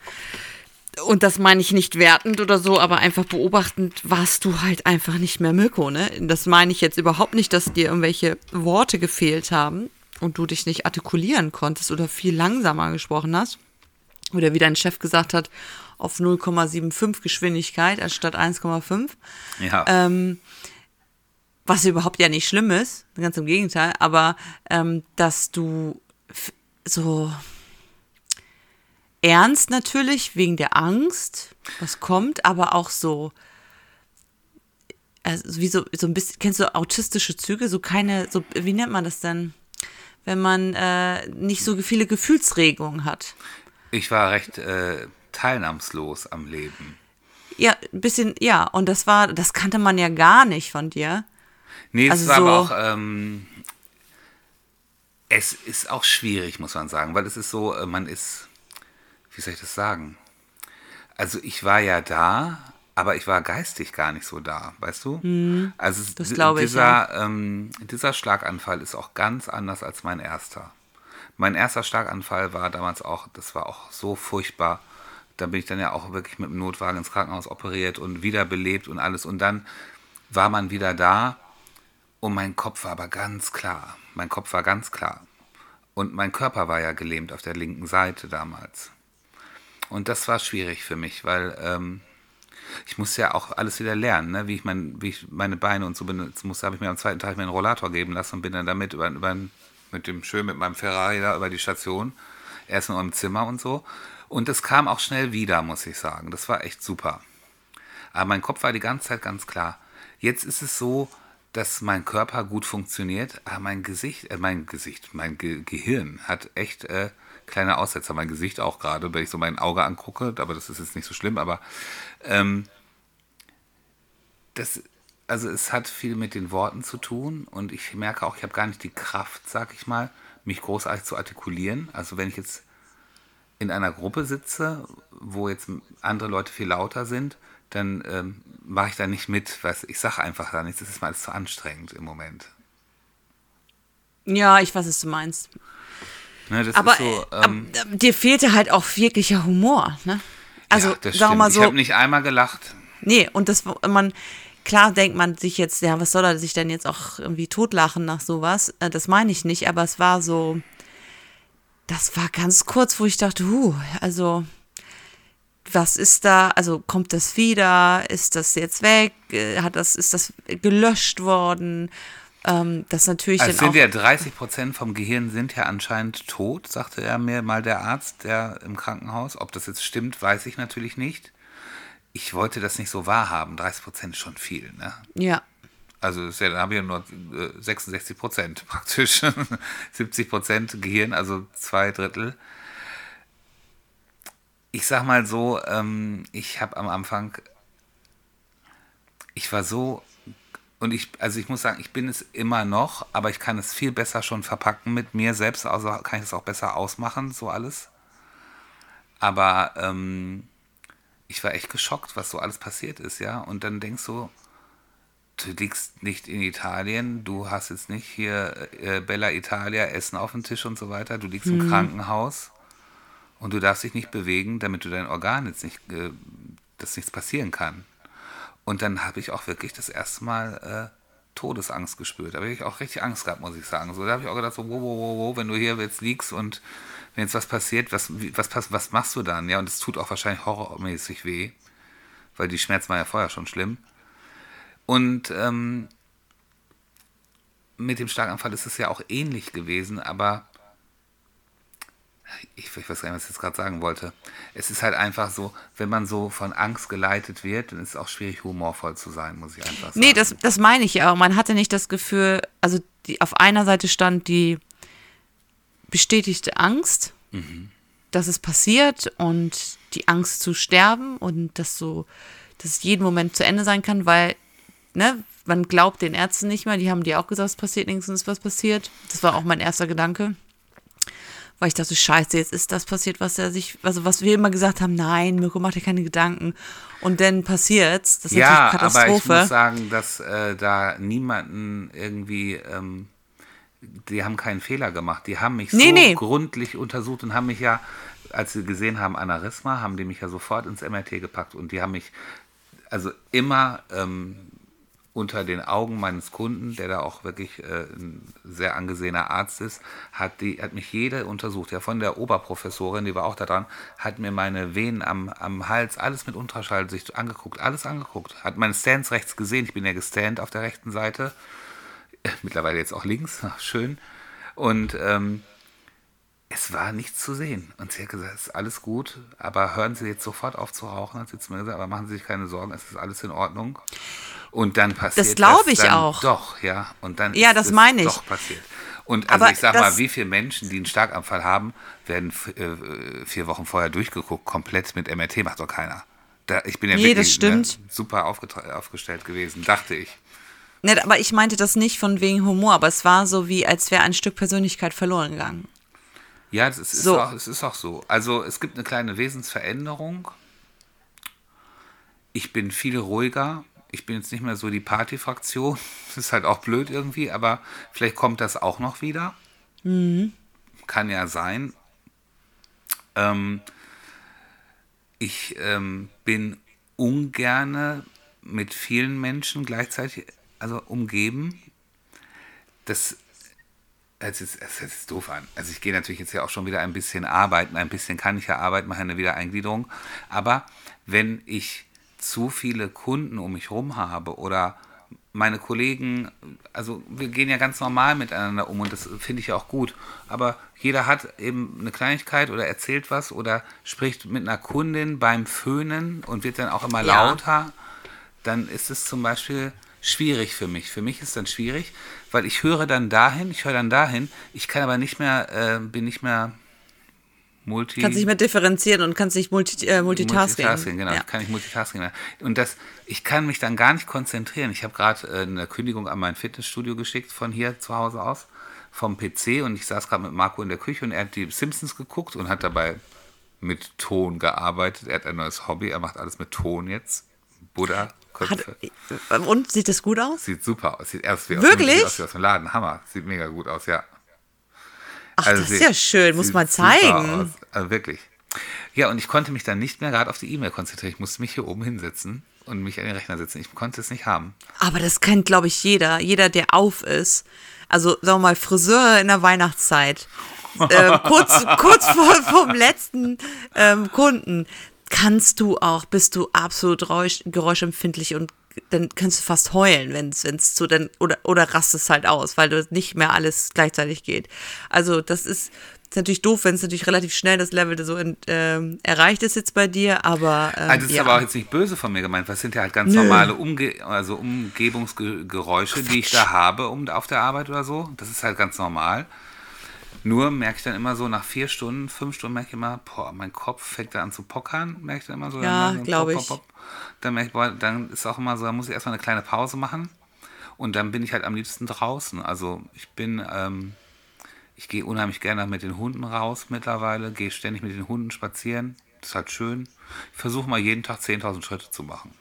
und das meine ich nicht wertend oder so, aber einfach beobachtend, warst du halt einfach nicht mehr Mirko, ne? Das meine ich jetzt überhaupt nicht, dass dir irgendwelche Worte gefehlt haben und du dich nicht artikulieren konntest oder viel langsamer gesprochen hast. Oder wie dein Chef gesagt hat, auf 0,75 Geschwindigkeit anstatt 1,5 ja. ähm, was überhaupt ja nicht schlimm ist, ganz im Gegenteil, aber ähm, dass du so ernst natürlich wegen der Angst, was kommt, aber auch so, also wie so, so ein bisschen, kennst du autistische Züge, so keine, so, wie nennt man das denn? Wenn man äh, nicht so viele Gefühlsregungen hat. Ich war recht äh, teilnahmslos am Leben. Ja, ein bisschen, ja, und das war, das kannte man ja gar nicht von dir. Nee, es Also war aber so- auch, ähm, es ist auch schwierig, muss man sagen, weil es ist so, äh, man ist, wie soll ich das sagen? Also ich war ja da, aber ich war geistig gar nicht so da, weißt du? also es- Mhm. das di- glaube ich, dieser, ähm, dieser Schlaganfall ist auch ganz anders als mein erster. Mein erster Schlaganfall war damals auch, das war auch so furchtbar. Da bin ich dann ja auch wirklich mit dem Notwagen ins Krankenhaus operiert und wiederbelebt und alles. Und dann war man wieder da und mein Kopf war aber ganz klar. Mein Kopf war ganz klar. Und mein Körper war ja gelähmt auf der linken Seite damals. Und das war schwierig für mich, weil ähm, ich musste ja auch alles wieder lernen, ne? wie, ich mein, wie ich meine Beine und so benutzen musste. Habe ich mir am zweiten Tag mir einen Rollator geben lassen und bin dann damit über, über, mit dem schön mit meinem Ferrari da über die Station. Erst noch im Zimmer und so. Und es kam auch schnell wieder, muss ich sagen. Das war echt super. Aber mein Kopf war die ganze Zeit ganz klar. Jetzt ist es so, dass mein Körper gut funktioniert, aber mein Gesicht, äh, mein Gesicht, mein Ge Gehirn hat echt äh, kleine Aussetzer. Mein Gesicht auch gerade, wenn ich so mein Auge angucke, aber das ist jetzt nicht so schlimm, aber ähm, das, also es hat viel mit den Worten zu tun und ich merke auch, ich habe gar nicht die Kraft, sag ich mal, mich großartig zu artikulieren. Also wenn ich jetzt in einer Gruppe sitze, wo jetzt andere Leute viel lauter sind, dann ähm, mache ich da nicht mit. Du, ich sage einfach da nichts, das ist mir alles zu anstrengend im Moment. Ja, ich weiß, was du meinst. Ne, Aber so, äh, ähm, ab- dir fehlte halt auch wirklicher Humor, ne? Also, ja, das sagen wir stimmt. mal Ich so, habe nicht einmal gelacht. nee, und das, man, klar denkt man sich jetzt, ja, was soll er sich denn jetzt auch irgendwie totlachen nach sowas? Äh, Das meine ich nicht, aber es war so, das war ganz kurz, wo ich dachte, huh, also, was ist da, also kommt das wieder, ist das jetzt weg, Äh, hat das, ist das gelöscht worden? Ähm, das natürlich Also dann sind auch, ja 30 Prozent vom Gehirn sind ja anscheinend tot, sagte er mir mal der Arzt, der im Krankenhaus. Ob das jetzt stimmt, weiß ich natürlich nicht. Ich wollte das nicht so wahrhaben. 30 Prozent ist schon viel, ne? ja, Also ist ja, dann haben wir nur äh, 66 Prozent (laughs) praktisch. 70 Prozent Gehirn, also zwei Drittel. Ich sag mal so, ähm, ich habe am Anfang, ich war so, und ich, also ich muss sagen, ich bin es immer noch, aber ich kann es viel besser schon verpacken mit mir selbst, also kann ich es auch besser ausmachen, so alles. Aber ähm, ich war echt geschockt, was so alles passiert ist, ja. Und dann denkst du, du liegst nicht in Italien, du hast jetzt nicht hier äh, Bella Italia, Essen auf dem Tisch und so weiter, du liegst im Krankenhaus und du darfst dich nicht bewegen, damit du dein Organ jetzt nicht, äh, dass nichts passieren kann. Und dann habe ich auch wirklich das erste Mal äh, Todesangst gespürt. Da habe ich auch richtig Angst gehabt, muss ich sagen. So, da habe ich auch gedacht, so, wo, wo, wo, wo, wenn du hier jetzt liegst und wenn jetzt was passiert, was, was, was, was machst du dann? Ja, und es tut auch wahrscheinlich horrormäßig weh, weil die Schmerzen waren ja vorher schon schlimm. Und ähm, mit dem Schlaganfall ist es ja auch ähnlich gewesen, aber ich, ich weiß gar nicht, was ich jetzt gerade sagen wollte. Es ist halt einfach so, wenn man so von Angst geleitet wird, dann ist es auch schwierig, humorvoll zu sein, muss ich einfach sagen. Nee, das, das meine ich ja auch. Man hatte nicht das Gefühl, also die, auf einer Seite stand die bestätigte Angst, dass es passiert und die Angst zu sterben und dass so, dass es jeden Moment zu Ende sein kann, weil, ne, man glaubt den Ärzten nicht mehr, die haben dir auch gesagt, es passiert nichts und es ist was passiert. Das war auch mein erster Gedanke. Weil ich dachte, scheiße, jetzt ist das passiert, was er sich, also was wir immer gesagt haben, nein, Mirko, mach dir keine Gedanken. Und dann passiert's. Das ist ja, natürlich aber ich Katastrophe. muss sagen, dass äh, da niemanden irgendwie, ähm, die haben keinen Fehler gemacht. Die haben mich Nee, so nee. gründlich untersucht und haben mich ja, als sie gesehen haben, Aneurysma, haben die mich ja sofort ins MRT gepackt und die haben mich also immer ähm, unter den Augen meines Kunden, der da auch wirklich äh, ein sehr angesehener Arzt ist, hat, die, hat mich jede untersucht. Ja, von der Oberprofessorin, die war auch da dran, hat mir meine Venen am, am Hals, alles mit Ultraschall sich angeguckt, alles angeguckt. Hat meine Stents rechts gesehen, ich bin ja gestand auf der rechten Seite, Äh, mittlerweile jetzt auch links, ach, schön. Und ähm, es war nichts zu sehen. Und sie hat gesagt, es ist alles gut, aber hören Sie jetzt sofort auf zu rauchen, hat sie zu mir gesagt, aber machen Sie sich keine Sorgen, es ist alles in Ordnung. Und dann passiert Das glaub ich dann auch. Doch, ja. Und dann Ja, ist das es meine ich. doch passiert. Und also Aber ich sag mal, wie viele Menschen, die einen Starkanfall haben, werden äh, vier Wochen vorher durchgeguckt, komplett mit MRT, macht doch keiner. Da, ich bin ja Nee, wirklich. Ne, super aufgestellt gewesen, dachte ich. Ne, aber ich meinte das nicht von wegen Humor, aber es war so wie, als wäre ein Stück Persönlichkeit verloren gegangen. Ja, das ist, So. auch, es ist auch so. Also es gibt eine kleine Wesensveränderung. Ich bin viel ruhiger. Ich bin jetzt nicht mehr so die Partyfraktion. (laughs) Das ist halt auch blöd irgendwie, aber vielleicht kommt das auch noch wieder. Kann ja sein. Ähm, ich ähm, bin ungerne mit vielen Menschen gleichzeitig, also umgeben. Das es ist, es hört sich doof an. Also ich gehe natürlich jetzt ja auch schon wieder ein bisschen arbeiten. Ein bisschen kann ich ja arbeiten, mache eine Wiedereingliederung. Aber wenn ich zu viele Kunden um mich rum habe oder meine Kollegen, also wir gehen ja ganz normal miteinander um und das finde ich ja auch gut. Aber jeder hat eben eine Kleinigkeit oder erzählt was oder spricht mit einer Kundin beim Föhnen und wird dann auch immer Ja. lauter dann ist es zum Beispiel schwierig für mich. Für mich ist dann schwierig, weil ich höre dann dahin, ich höre dann dahin, ich kann aber nicht mehr, äh, bin nicht mehr multi... Kannst nicht mehr differenzieren und kannst nicht multi, äh, multitasking. Multitasking, genau. Ja. Ich kann nicht Multitasking mehr. Und das, ich kann mich dann gar nicht konzentrieren. Ich habe gerade äh, eine Kündigung an mein Fitnessstudio geschickt von hier zu Hause aus, vom PC und ich saß gerade mit Marco in der Küche und er hat die Simpsons geguckt und hat dabei mit Ton gearbeitet. Er hat ein neues Hobby, er macht alles mit Ton jetzt. Buddha, Hat, Köpfe. und sieht das gut aus? Sieht super aus. Sieht erst wie Wirklich? Aus, sieht aus wie aus dem Laden. Hammer. Sieht mega gut aus, ja. Ach, Also das ist ja schön, muss man zeigen. Also wirklich. Ja, und ich konnte mich dann nicht mehr gerade auf die E-Mail konzentrieren. Ich musste mich hier oben hinsetzen und mich an den Rechner setzen. Ich konnte es nicht haben. Aber das kennt, glaube ich, jeder. Jeder, der auf ist. Also, sagen wir mal, Friseur in der Weihnachtszeit. äh, (laughs) kurz, kurz vor vom letzten ähm, Kunden. Kannst du auch, bist du absolut räusch, geräuschempfindlich und dann kannst du fast heulen, wenn es zu dann oder oder rastest halt aus, weil du nicht mehr alles gleichzeitig geht. Also das ist, ist natürlich doof, wenn es natürlich relativ schnell das Level so in, ähm, erreicht ist jetzt bei dir, aber ähm, Also das ist ja. aber auch jetzt nicht böse von mir gemeint, weil es sind ja halt ganz Nö. normale Umge also Umgebungsgeräusche, die ich da habe um, auf der Arbeit oder so. Das ist halt ganz normal. Nur merke ich dann immer so nach vier Stunden, fünf Stunden merke ich immer, boah, mein Kopf fängt da an zu pockern, merke ich dann immer so. Ja, dann, so glaub pop, ich. pop, pop. Dann merke ich, boah, dann ist auch immer so, da muss ich erstmal eine kleine Pause machen. Und dann bin ich halt am liebsten draußen. Also ich bin, ähm, ich gehe unheimlich gerne mit den Hunden raus mittlerweile, gehe ständig mit den Hunden spazieren. Das ist halt schön. Ich versuche mal jeden Tag 10.000 Schritte zu machen.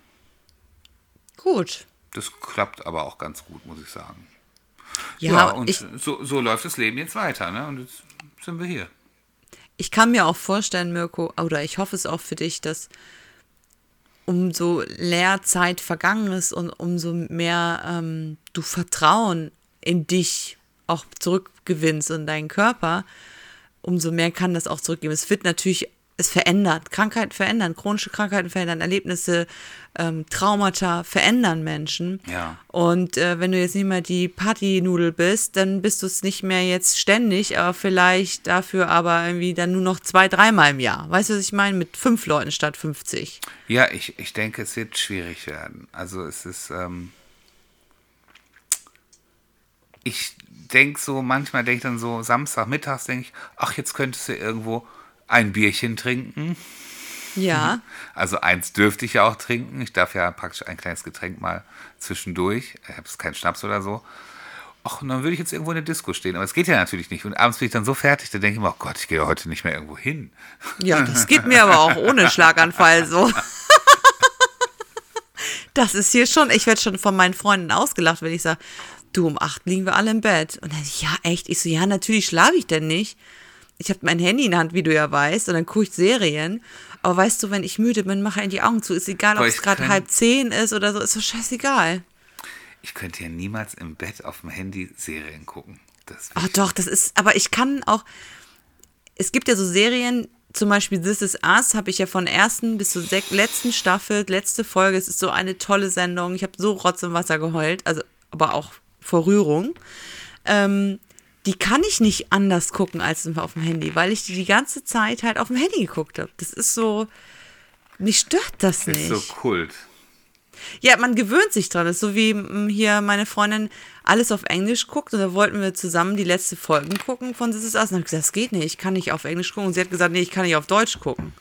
Gut. das klappt aber auch ganz gut, muss ich sagen. Ja, Ja, und so, so läuft das Leben jetzt weiter, ne? Und jetzt sind wir hier. ich kann mir auch vorstellen, Mirko, oder ich hoffe es auch für dich, dass umso leer Zeit vergangen ist und umso mehr ähm, du Vertrauen in dich auch zurückgewinnst und deinen Körper, umso mehr kann das auch zurückgeben. Es wird natürlich, es verändert, Krankheiten verändern, chronische Krankheiten verändern, Erlebnisse, ähm, Traumata verändern Menschen. Ja. Und äh, wenn du jetzt nicht mehr die Partynudel bist, dann bist du es nicht mehr jetzt ständig, aber vielleicht dafür aber irgendwie dann nur noch zwei, dreimal im Jahr. Weißt du, was ich meine? Mit fünf Leuten statt 50. Ja, ich, ich denke, es wird schwierig werden. Also es ist, ähm, ich denke so, manchmal denke ich dann so, Samstagmittags denke ich, ach, jetzt könntest du irgendwo ein Bierchen trinken. Ja. (laughs) Also eins dürfte ich ja auch trinken. Ich darf ja praktisch ein kleines Getränk mal zwischendurch. Ich habe jetzt keinen Schnaps oder so. Ach, und dann würde ich jetzt irgendwo in der Disco stehen. Aber es geht ja natürlich nicht. Und abends bin ich dann so fertig, da denke ich mir, oh Gott, ich gehe heute nicht mehr irgendwo hin. Ja, das geht mir aber auch ohne Schlaganfall so. (laughs) Das ist hier schon, ich werde schon von meinen Freunden ausgelacht, wenn ich sage, du, um acht liegen wir alle im Bett. Und dann, ja, echt? Ich so, ja, natürlich schlafe ich denn nicht. Ich habe mein Handy in der Hand, wie du ja weißt, und dann gucke ich Serien. Aber weißt du, wenn ich müde bin, mache ich die Augen zu. Ist egal, ob es gerade halb zehn ist oder so, ist doch scheißegal. Ich könnte ja niemals im Bett auf dem Handy Serien gucken. Das Ach doch, das ist, aber ich kann auch, es gibt ja so Serien, zum Beispiel This Is Us, habe ich ja von ersten bis zur letzten Staffel, letzte Folge, es ist so eine tolle Sendung, ich habe so Rotz im Wasser geheult, also, aber auch vor Rührung. Ähm, die kann ich nicht anders gucken als auf dem Handy, weil ich die die ganze Zeit halt auf dem Handy geguckt habe. Das ist so, mich stört das ist nicht. so Kult. Ja, man gewöhnt sich dran. Das ist so wie mm, hier meine Freundin alles auf Englisch guckt und da wollten wir zusammen die letzte Folgen gucken von This Is Us. Und ich gesagt, das geht nicht, ich kann nicht auf Englisch gucken. Und sie hat gesagt, nee, ich kann nicht auf Deutsch gucken.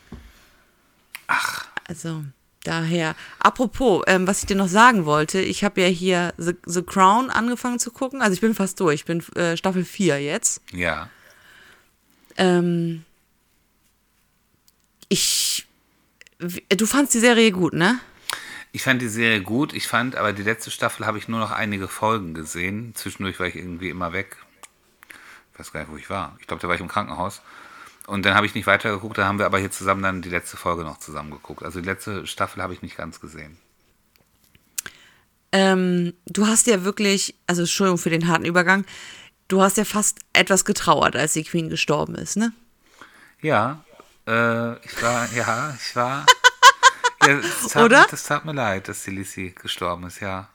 Ach, Also, daher. Apropos, ähm, was ich dir noch sagen wollte, ich habe ja hier The, The Crown angefangen zu gucken. Also ich bin fast durch, ich bin äh, Staffel 4 jetzt. ja. Ähm, ich. Du fandst die Serie gut, ne? Ich fand die Serie gut. Ich fand, aber die letzte Staffel habe ich nur noch einige Folgen gesehen. Zwischendurch war ich irgendwie immer weg. Ich weiß gar nicht, wo ich war. Ich glaube, da war ich im Krankenhaus. Und dann habe ich nicht weitergeguckt. Da haben wir aber hier zusammen dann die letzte Folge noch zusammen geguckt. Also die letzte Staffel habe ich nicht ganz gesehen. Ähm, du hast ja wirklich, also Entschuldigung für den harten Übergang, du hast ja fast etwas getrauert, als die Queen gestorben ist, ne? Ja, äh, ich war, ja, ich war. (laughs) Ja, das tat, Oder? Das tat mir leid, dass die Lissy gestorben ist, ja.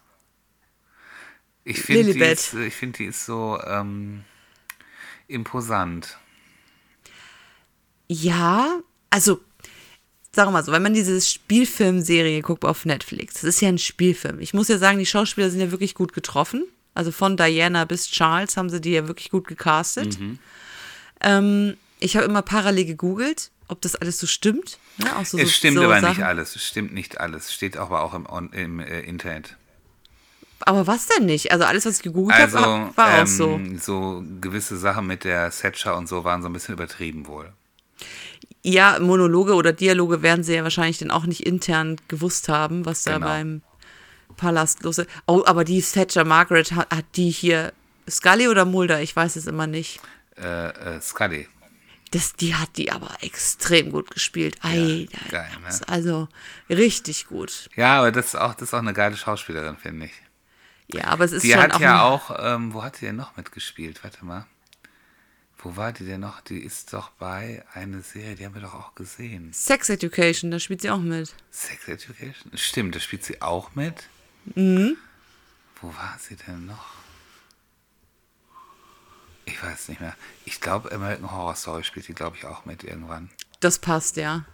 Ich finde, die, ist- ich find, die ist so ähm, imposant. Ja, also, sagen wir mal so, wenn man diese Spielfilmserie guckt auf Netflix, das ist ja ein Spielfilm. Ich muss ja sagen, die Schauspieler sind ja wirklich gut getroffen. Also von Diana bis Charles haben sie die ja wirklich gut gecastet. Ähm, ich habe immer parallel gegoogelt, ob das alles so stimmt. Ne? So, Es stimmt so aber Sachen. nicht alles. Es stimmt nicht alles. Steht aber auch im, im äh, Internet. Aber was denn nicht? Also alles, was ich gegoogelt Also, habe, war auch so. ähm, so gewisse Sachen mit der Setcher und so waren so ein bisschen übertrieben wohl. Ja, Monologe oder Dialoge werden sie ja wahrscheinlich dann auch nicht intern gewusst haben, was da Genau. beim Palast los ist. Oh, aber die Thatcher Margaret hat, hat die hier Scully oder Mulder, ich weiß es immer nicht. Äh, äh, Scully. Das, die hat die aber extrem gut gespielt. Ei, da- geil, ne? Also richtig gut. Ja, aber das ist auch, das ist auch eine geile Schauspielerin, finde ich. Ja, aber es ist Die schon hat auch, ja auch, ähm, wo hat die denn noch mitgespielt? Warte mal. Wo war die denn noch? Die ist doch bei einer Serie, die haben wir doch auch gesehen. Sex Education, da spielt sie auch mit. Sex Education? Stimmt, da spielt sie auch mit. Mhm. Wo war sie denn noch? Ich weiß nicht mehr. Ich glaube, American Horror Story spielt sie, glaube ich, auch mit irgendwann. Das passt, ja.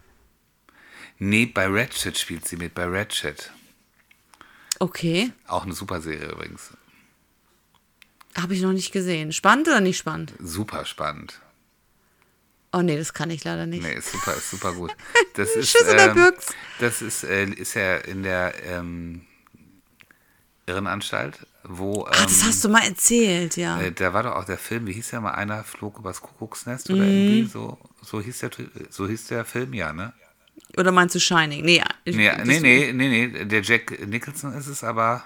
Nee, bei Ratchet spielt sie mit, bei Ratchet. Okay. Auch eine super Serie übrigens. Habe ich noch nicht gesehen. Spannend oder nicht spannend? Super spannend. Oh nee, das kann ich leider nicht. Nee, ist super, ist super gut. (laughs) Das ist, Schiss in der ähm, Birks. das ist, äh, ist ja in der ähm, Irrenanstalt, wo Ach, das ähm, hast du mal erzählt, ja. äh, da war doch auch der Film, wie hieß der mal, einer flog übers Kuckucksnest oder irgendwie so, so hieß der so hieß der Film ja, ne? Oder meinst du Shining? Nee, ich- Nee, nee, nee, nee, nee, der Jack Nicholson ist es, aber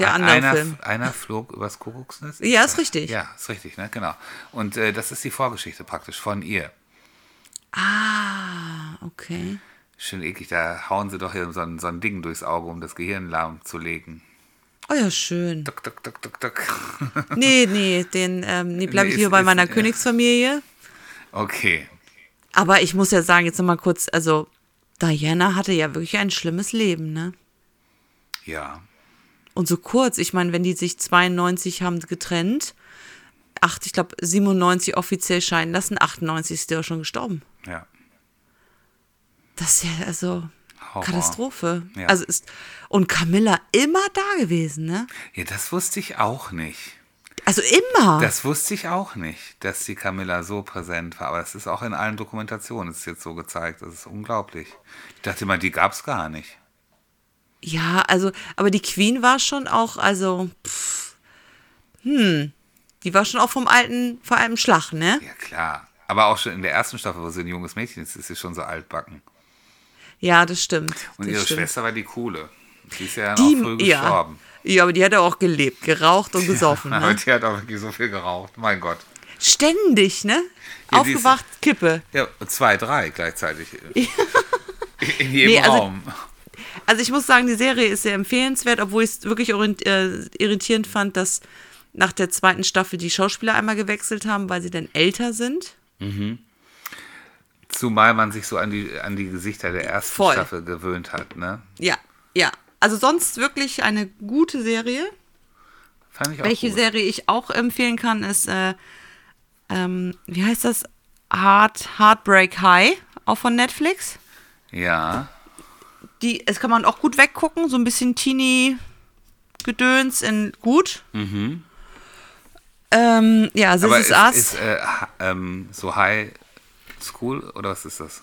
der andere einer, Film. Einer flog übers Kuckucksnest. Ja, ist richtig. Ja, ist richtig, ne? Genau. Und äh, das ist die Vorgeschichte praktisch von ihr. Ah, okay. Schön eklig, da hauen sie doch hier so ein, so ein Ding durchs Auge, um das Gehirn lahmzulegen. Oh ja, schön. Duck, duck, duck, duck, duck. (laughs) Nee, nee, den, ähm, nee, bleib Nee, ich hier ist- bei ist- meiner ja. Königsfamilie. Okay. Aber ich muss ja sagen, jetzt nochmal kurz, also Diana hatte ja wirklich ein schlimmes Leben, ne? Ja. Und so kurz, ich meine, wenn die sich 92 haben getrennt, acht, ich glaube 97 offiziell scheiden lassen, 98 ist der auch schon gestorben. Ja. Das ist ja also Horror. Katastrophe. Ja. Also ist und Camilla immer da gewesen, ne? Ja, das wusste ich auch nicht. Also immer. Das wusste ich auch nicht, dass die Camilla so präsent war. Aber es ist auch in allen Dokumentationen ist jetzt so gezeigt. Das ist unglaublich. Ich dachte mal, die gab es gar nicht. Ja, also, aber die Queen war schon auch, also, pff, hm, die war schon auch vom alten, vor allem Schlag, ne? Ja, klar. Aber auch schon in der ersten Staffel, wo sie ein junges Mädchen ist, ist sie schon so altbacken. Ja, das stimmt. Und das ihre stimmt. Schwester war die coole. Die ist ja die, auch früh ja, gestorben. ja, aber die hat ja auch gelebt, geraucht und (laughs) gesoffen, Aber ne? die hat auch wirklich so viel geraucht. Mein Gott. Ständig, ne? Ja, die ist- Aufgewacht, Kippe. Ja, zwei, drei gleichzeitig. (laughs) In jedem Nee, also- Raum. Also ich muss sagen, die Serie ist sehr empfehlenswert, obwohl ich es wirklich äh, irritierend fand, dass nach der zweiten Staffel die Schauspieler einmal gewechselt haben, weil sie dann älter sind. Zumal man sich so an die, an die Gesichter der ersten Voll. Staffel gewöhnt hat, ne? Ja, ja. Also sonst wirklich eine gute Serie. Fand ich auch Welche gut. Serie ich auch empfehlen kann, ist, äh, ähm, wie heißt das? Heart, Heartbreak High, auch von Netflix. Ja. Die, es kann man auch gut weggucken, so ein bisschen Teenie-Gedöns in gut. Ähm, ja, This Aber is ist, ist äh, ähm, so High School oder was ist das?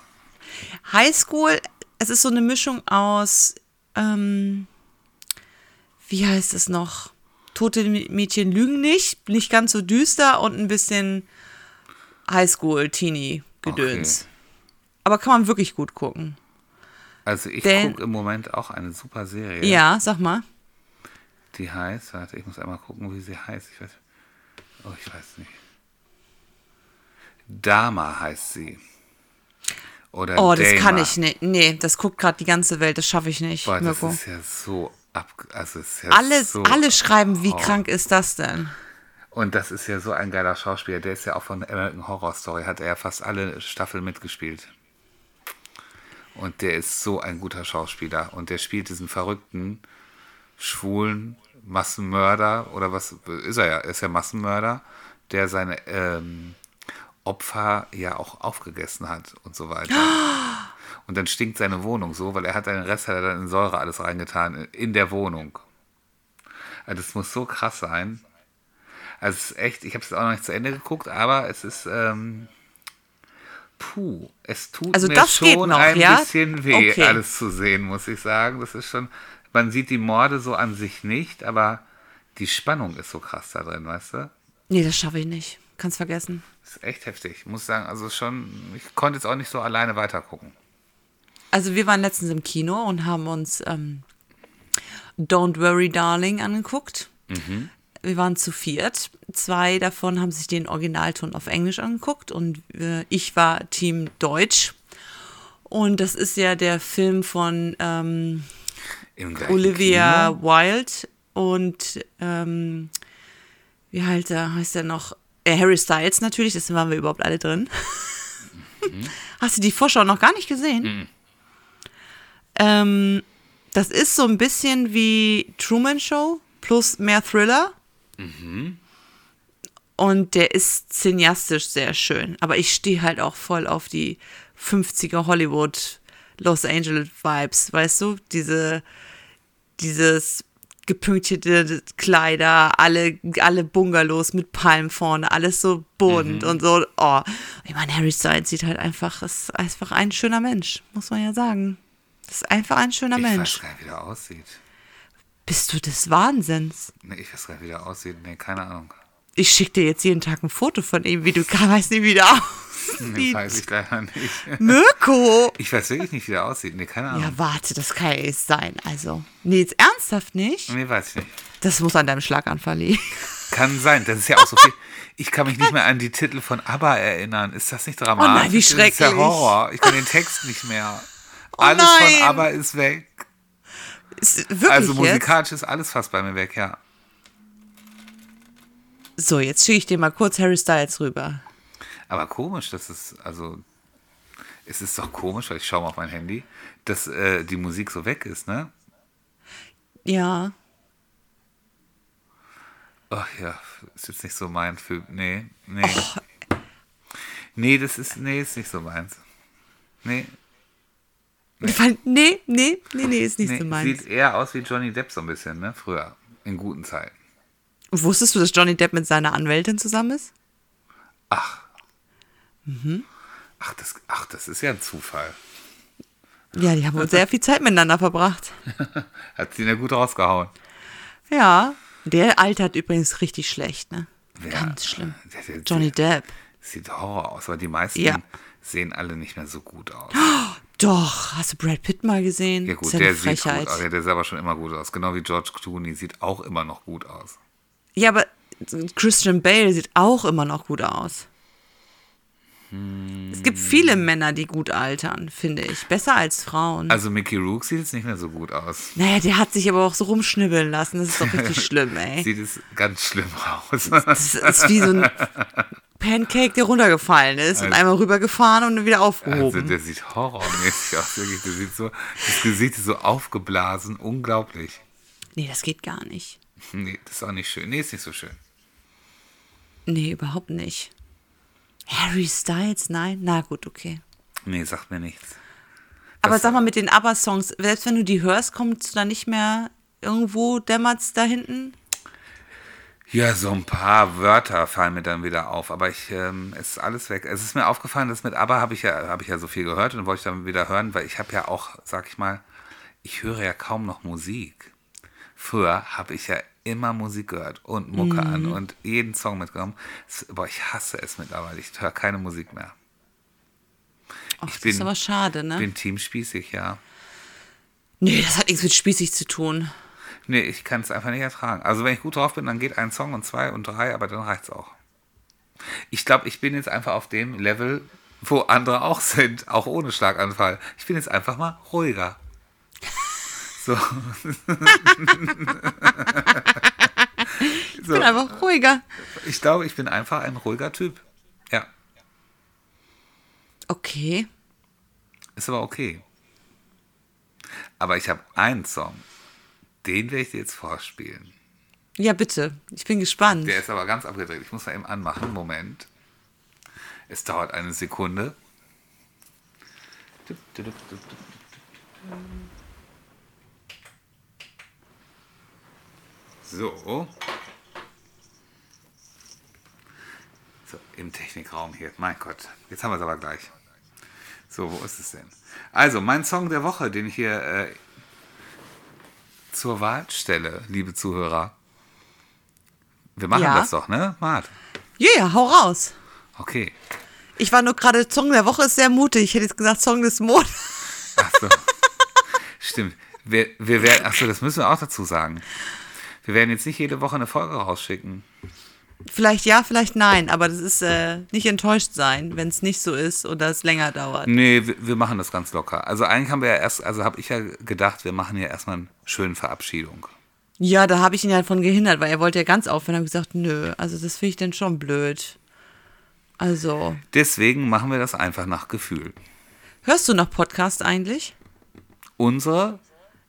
High School, es ist so eine Mischung aus, ähm, wie heißt es noch? Tote Mädchen lügen nicht, nicht ganz so düster und ein bisschen Highschool, Teenie, Gedöns. Okay. Aber kann man wirklich gut gucken. Also ich gucke im Moment auch eine super Serie. Ja, sag mal. Die heißt, warte, ich muss einmal gucken, wie sie heißt. Ich weiß, oh, ich weiß nicht. Dama heißt sie. Oder Oh, das Dama. kann ich nicht. Nee, das guckt gerade die ganze Welt, das schaffe ich nicht, Boah, das Mirko. ist ja so ab, also ist ja Alle, so, alle schreiben, wie Oh. krank ist das denn? Und das ist ja so ein geiler Schauspieler. Der ist ja auch von American Horror Story, hat er ja fast alle Staffeln mitgespielt. Und der ist so ein guter Schauspieler. Und der spielt diesen verrückten, schwulen Massenmörder, oder was ist er ja? Er ist ja Massenmörder, der seine ähm, Opfer ja auch aufgegessen hat und so weiter. (gasps) Und dann stinkt seine Wohnung so, weil er hat den Rest hat er dann in Säure alles reingetan in der Wohnung. Also das muss so krass sein. Also es ist echt, ich habe es auch noch nicht zu Ende geguckt, aber es ist, ähm, puh, es tut Also mir schon noch, ein ja? bisschen weh, Okay. alles zu sehen, muss ich sagen. Das ist schon, man sieht die Morde so an sich nicht, aber die Spannung ist so krass da drin, weißt du? Nee, das schaffe ich nicht. Kannst vergessen. Das ist echt heftig. Ich muss sagen, also schon, ich konnte jetzt auch nicht so alleine weitergucken. Also wir waren letztens im Kino und haben uns ähm, Don't Worry Darling angeguckt. Wir waren zu viert. Zwei davon haben sich den Originalton auf Englisch angeguckt und äh, ich war Team Deutsch. Und das ist ja der Film von ähm, Olivia Kino? Wilde und ähm, wie halt er, heißt er noch? Äh, Harry Styles natürlich, deswegen waren wir überhaupt alle drin. (laughs) Hast du die Vorschau noch gar nicht gesehen? Ähm, das ist so ein bisschen wie Truman Show plus mehr Thriller. Und der ist cineastisch sehr schön. Aber ich stehe halt auch voll auf die 50er Hollywood Los Angeles Vibes, weißt du? Diese, dieses gepünktete Kleider, alle, alle Bungalows mit Palmen vorne, alles so bunt und so. Oh, ich meine, Harry Styles sieht halt einfach, ist einfach ein schöner Mensch, muss man ja sagen. Ist einfach ein schöner Ich Mensch. weiß wie der aussieht. Bist du des Wahnsinns? Nee, ich weiß gar nicht, wie der aussieht. Nee, keine Ahnung. Ich schicke dir jetzt jeden Tag ein Foto von ihm, wie du (laughs) weißt nicht, wie der Nee, aussieht. weiß ich leider nicht. Mirko! Ich weiß wirklich nicht, wie der aussieht. Nee, keine Ahnung. Ja, warte, das kann ja jetzt sein. Also, nee, jetzt ernsthaft nicht? Nee, weiß ich nicht. Das muss an deinem Schlaganfall liegen. Kann sein. Das ist ja auch so viel. Ich kann mich nicht mehr an die Titel von ABBA erinnern. Ist das nicht dramatisch? Oh nein, wie Das ist ja schrecklich. Horror. Ich kann den Text nicht mehr. Oh alles nein. von ABBA ist weg. Ist wirklich Also jetzt? musikalisch ist alles fast bei mir weg, ja. So, jetzt schicke ich dir mal kurz Harry Styles rüber. Aber komisch, dass es, also, es ist doch komisch, weil ich schaue mal auf mein Handy, dass äh, die Musik so weg ist, ne? Ja. Ach ja, ist jetzt nicht so mein Film. Nee, nee. Nee, das ist, nee, ist nicht so meins. Nee, Nee, nee, nee, nee, ist nicht nee so meins. sieht eher aus wie Johnny Depp so ein bisschen, ne? Früher, in guten Zeiten. Wusstest du, dass Johnny Depp mit seiner Anwältin zusammen ist? Ach. Ach, das, ach, das ist ja ein Zufall. Ja, die haben wohl sehr viel Zeit miteinander verbracht. (laughs) Hat sie ja gut rausgehauen. Ja. Der altert übrigens richtig schlecht, ne? Wer- Ganz schlimm. Der, der, Johnny Depp. Sieht Horror aus, aber die meisten Ja. sehen alle nicht mehr so gut aus. (gasps) Doch, hast du Brad Pitt mal gesehen? Ja gut, ist ja der sieht Frechheit. gut aus. Ja, der sah aber schon immer gut aus. Genau wie George Clooney sieht auch immer noch gut aus. Ja, aber Christian Bale sieht auch immer noch gut aus. Es gibt viele Männer, die gut altern, finde ich. Besser als Frauen. Also Mickey Rook sieht jetzt nicht mehr so gut aus. naja, der hat sich aber auch so rumschnibbeln lassen. Das ist doch (laughs) richtig schlimm, ey. Sieht es ganz schlimm aus. Das ist wie so ein (laughs) Pancake, der runtergefallen ist und einmal rübergefahren und wieder Also aufgehoben. der sieht horrormäßig aus. Wirklich. Der sieht so, das Gesicht ist so aufgeblasen. Unglaublich. nee, das geht gar nicht. Nee, das ist auch nicht schön. Nee, ist nicht so schön. Nee, überhaupt nicht. Harry Styles, nein? Na gut, okay. Nee, sagt mir nichts. Aber sag mal, mit den ABBA-Songs, selbst wenn du die hörst, kommst du da nicht mehr irgendwo, dämmert's da hinten? Ja, so ein paar Wörter fallen mir dann wieder auf, aber ich, ähm, es ist alles weg. Es ist mir aufgefallen, dass mit ABBA habe ich ja, habe ich ja so viel gehört und wollte ich dann wieder hören, weil ich habe ja auch, sag ich mal, ich höre ja kaum noch Musik. Früher habe ich ja immer Musik gehört und Mucke an und jeden Song mitgenommen. Boah, ich hasse es mittlerweile. Ich höre keine Musik mehr. Ach, Ich das bin- ist aber schade, ne? Bin teamspießig, ja. nee, das hat nichts mit spießig zu tun. Nee, ich kann es einfach nicht ertragen. Also wenn ich gut drauf bin, dann geht ein Song und zwei und drei, aber dann reicht's auch. Ich glaube, ich bin jetzt einfach auf dem Level, wo andere auch sind, auch ohne Schlaganfall. Ich bin jetzt einfach mal ruhiger. (laughs) So. Ich bin einfach ruhiger. Ich glaube, ich bin einfach ein ruhiger Typ. Ja, Okay. ist aber okay. Aber ich habe einen Song, den werde ich dir jetzt vorspielen. Ja, bitte. Ich bin gespannt. Der ist aber ganz abgedreht. Ich muss mal eben anmachen. Moment. Es dauert eine Sekunde. So. So, im Technikraum hier. Mein Gott. Jetzt haben wir es aber gleich. So, wo ist es denn? Also, mein Song der Woche, den ich hier äh, zur Wahl stelle, liebe Zuhörer. Wir machen Ja. das doch, ne, Mart? Ja, ja, hau raus. Okay. Ich war nur gerade, Song der Woche ist sehr mutig. Ich hätte jetzt gesagt, Song des Monats. Ach so. Stimmt. Wir, wir werden, ach so, das müssen wir auch dazu sagen. Wir werden jetzt nicht jede Woche eine Folge rausschicken. Vielleicht ja, vielleicht nein, aber das ist äh, nicht enttäuscht sein, wenn es nicht so ist oder es länger dauert. Nee, wir, wir machen das ganz locker. Also eigentlich haben wir ja erst, also habe ich ja gedacht, wir machen ja erstmal eine schöne Verabschiedung. Ja, da habe ich ihn ja von gehindert, weil er wollte ja ganz aufhören. habe gesagt, nö, also das finde ich dann schon blöd. Also, Deswegen machen wir das einfach nach Gefühl. hörst du noch Podcast eigentlich? Unsere,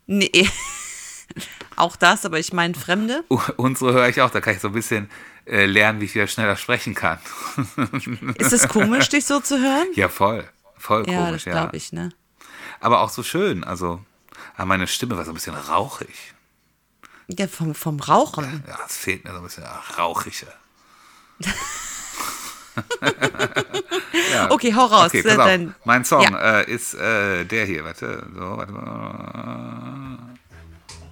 Nee. (laughs) Auch das, aber ich meine Fremde. unsere höre ich auch, da kann ich so ein bisschen lernen, wie ich wieder schneller sprechen kann. (laughs) Ist es komisch, dich so zu hören? Ja, voll. Voll Ja, komisch, das ja. glaube ich, ne? Aber auch so schön, also aber meine Stimme war so ein bisschen rauchig. Ja, vom, vom Rauchen. Ja, es fehlt mir so ein bisschen das rauchige. (laughs) ja. Okay, hau raus. Okay, Äh, pass auf. Mein Song Ja. äh, ist äh, der hier, warte. So, warte mal.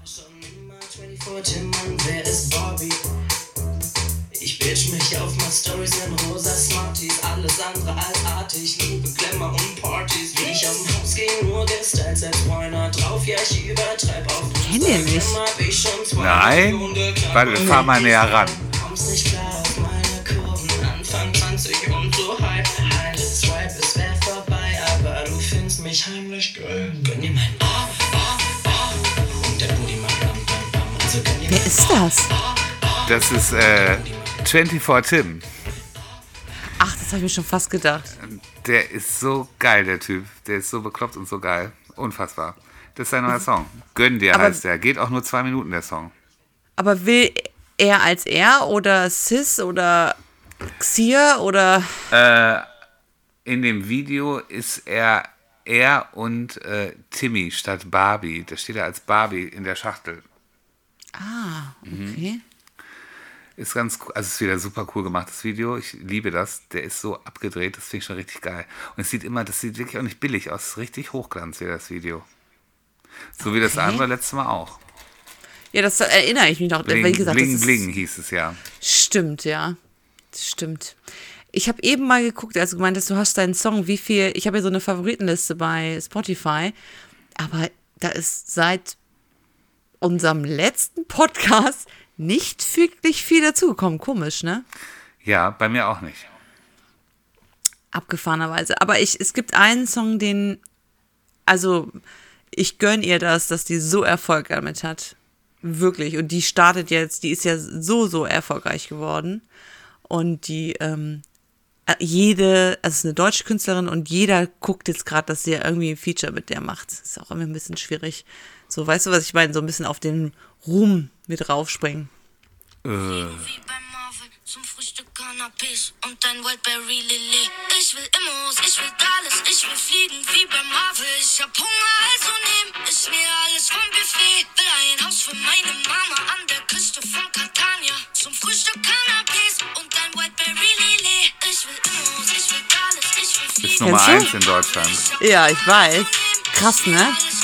Schon immer 24 Tim und wer ist Bobby? Ich mich auf mal Stories in rosa Smarties. Alles andere als artig. Liebe Glamour und Partys. Wie ich aus dem Haus gehe, nur gestylt, setz Bräuner drauf. Ja, ich übertreib auf Kenn ihr nicht? Nein? Warte, fahr mal näher ran. Kommst nicht klar auf meine Kurven. Anfang 20 und so hype. Eine Swipe, es wär vorbei. Aber du findest mich heimlich geil. Gönn dir mein Ah, Ah, Ah. Und der Booty macht Bam, Bam, Bam. Also gönn dir Wer ist das? Das ist äh, 24 Tim. Ach, das habe ich mir schon fast gedacht. Der ist so geil, der Typ. Der ist so bekloppt und so geil. Unfassbar. Das ist sein neuer Song. Gönn dir Aber- heißt der. Geht auch nur zwei Minuten, der Song. Aber will er als er oder Sis oder Xier oder. In dem Video ist er er und äh, Timmy statt Barbie. Da steht er als Barbie in der Schachtel. Ah, Mhm. Okay. Ist ganz cool. Also es ist wieder super cool gemacht, das Video. Ich liebe das. Der ist so abgedreht, das finde ich schon richtig geil. Und es sieht immer, das sieht wirklich auch nicht billig aus. Ist richtig hochglanz wieder das Video. So wie das Okay. andere letztes Mal auch. Ja, das erinnere ich mich noch. Bling, gesagt, bling, das ist, bling hieß es ja. Stimmt, ja. Stimmt. Ich habe eben mal geguckt, als du gemeint hast, du hast deinen Song, wie viel. Ich habe ja so eine Favoritenliste bei Spotify, aber da ist seit unserem letzten Podcast nicht wirklich viel dazugekommen. Komisch, ne? Ja, bei mir auch nicht. Abgefahrenerweise. Aber ich, es gibt einen Song, den. Also, ich gönn ihr das, dass die so Erfolg damit hat. Wirklich. Und die startet jetzt, die ist ja so, so erfolgreich geworden. Und die, ähm, äh, jede, also es ist eine deutsche Künstlerin und jeder guckt jetzt gerade, dass sie ja irgendwie ein Feature mit der macht. Das ist auch immer ein bisschen schwierig. So, weißt du, was ich meine? So ein bisschen auf den Ruhm mit raufspringen. Äh, Cannabis und ein Wildberry Lilly. Ich will Immos, ich will Dallas, ich will fliegen wie bei Marvel. Ich hab Hunger, also nehm ich mir alles vom Buffet. Will ein Haus für meine Mama an der Küste von Catania. Zum Frühstück Cannabis und ein Wildberry Lilly. Ich will Immos, ich will Dallas, ich will ist fliegen. Nummer Kennst du? eins in Deutschland. Ja, ich weiß. Krass, ne? Alles.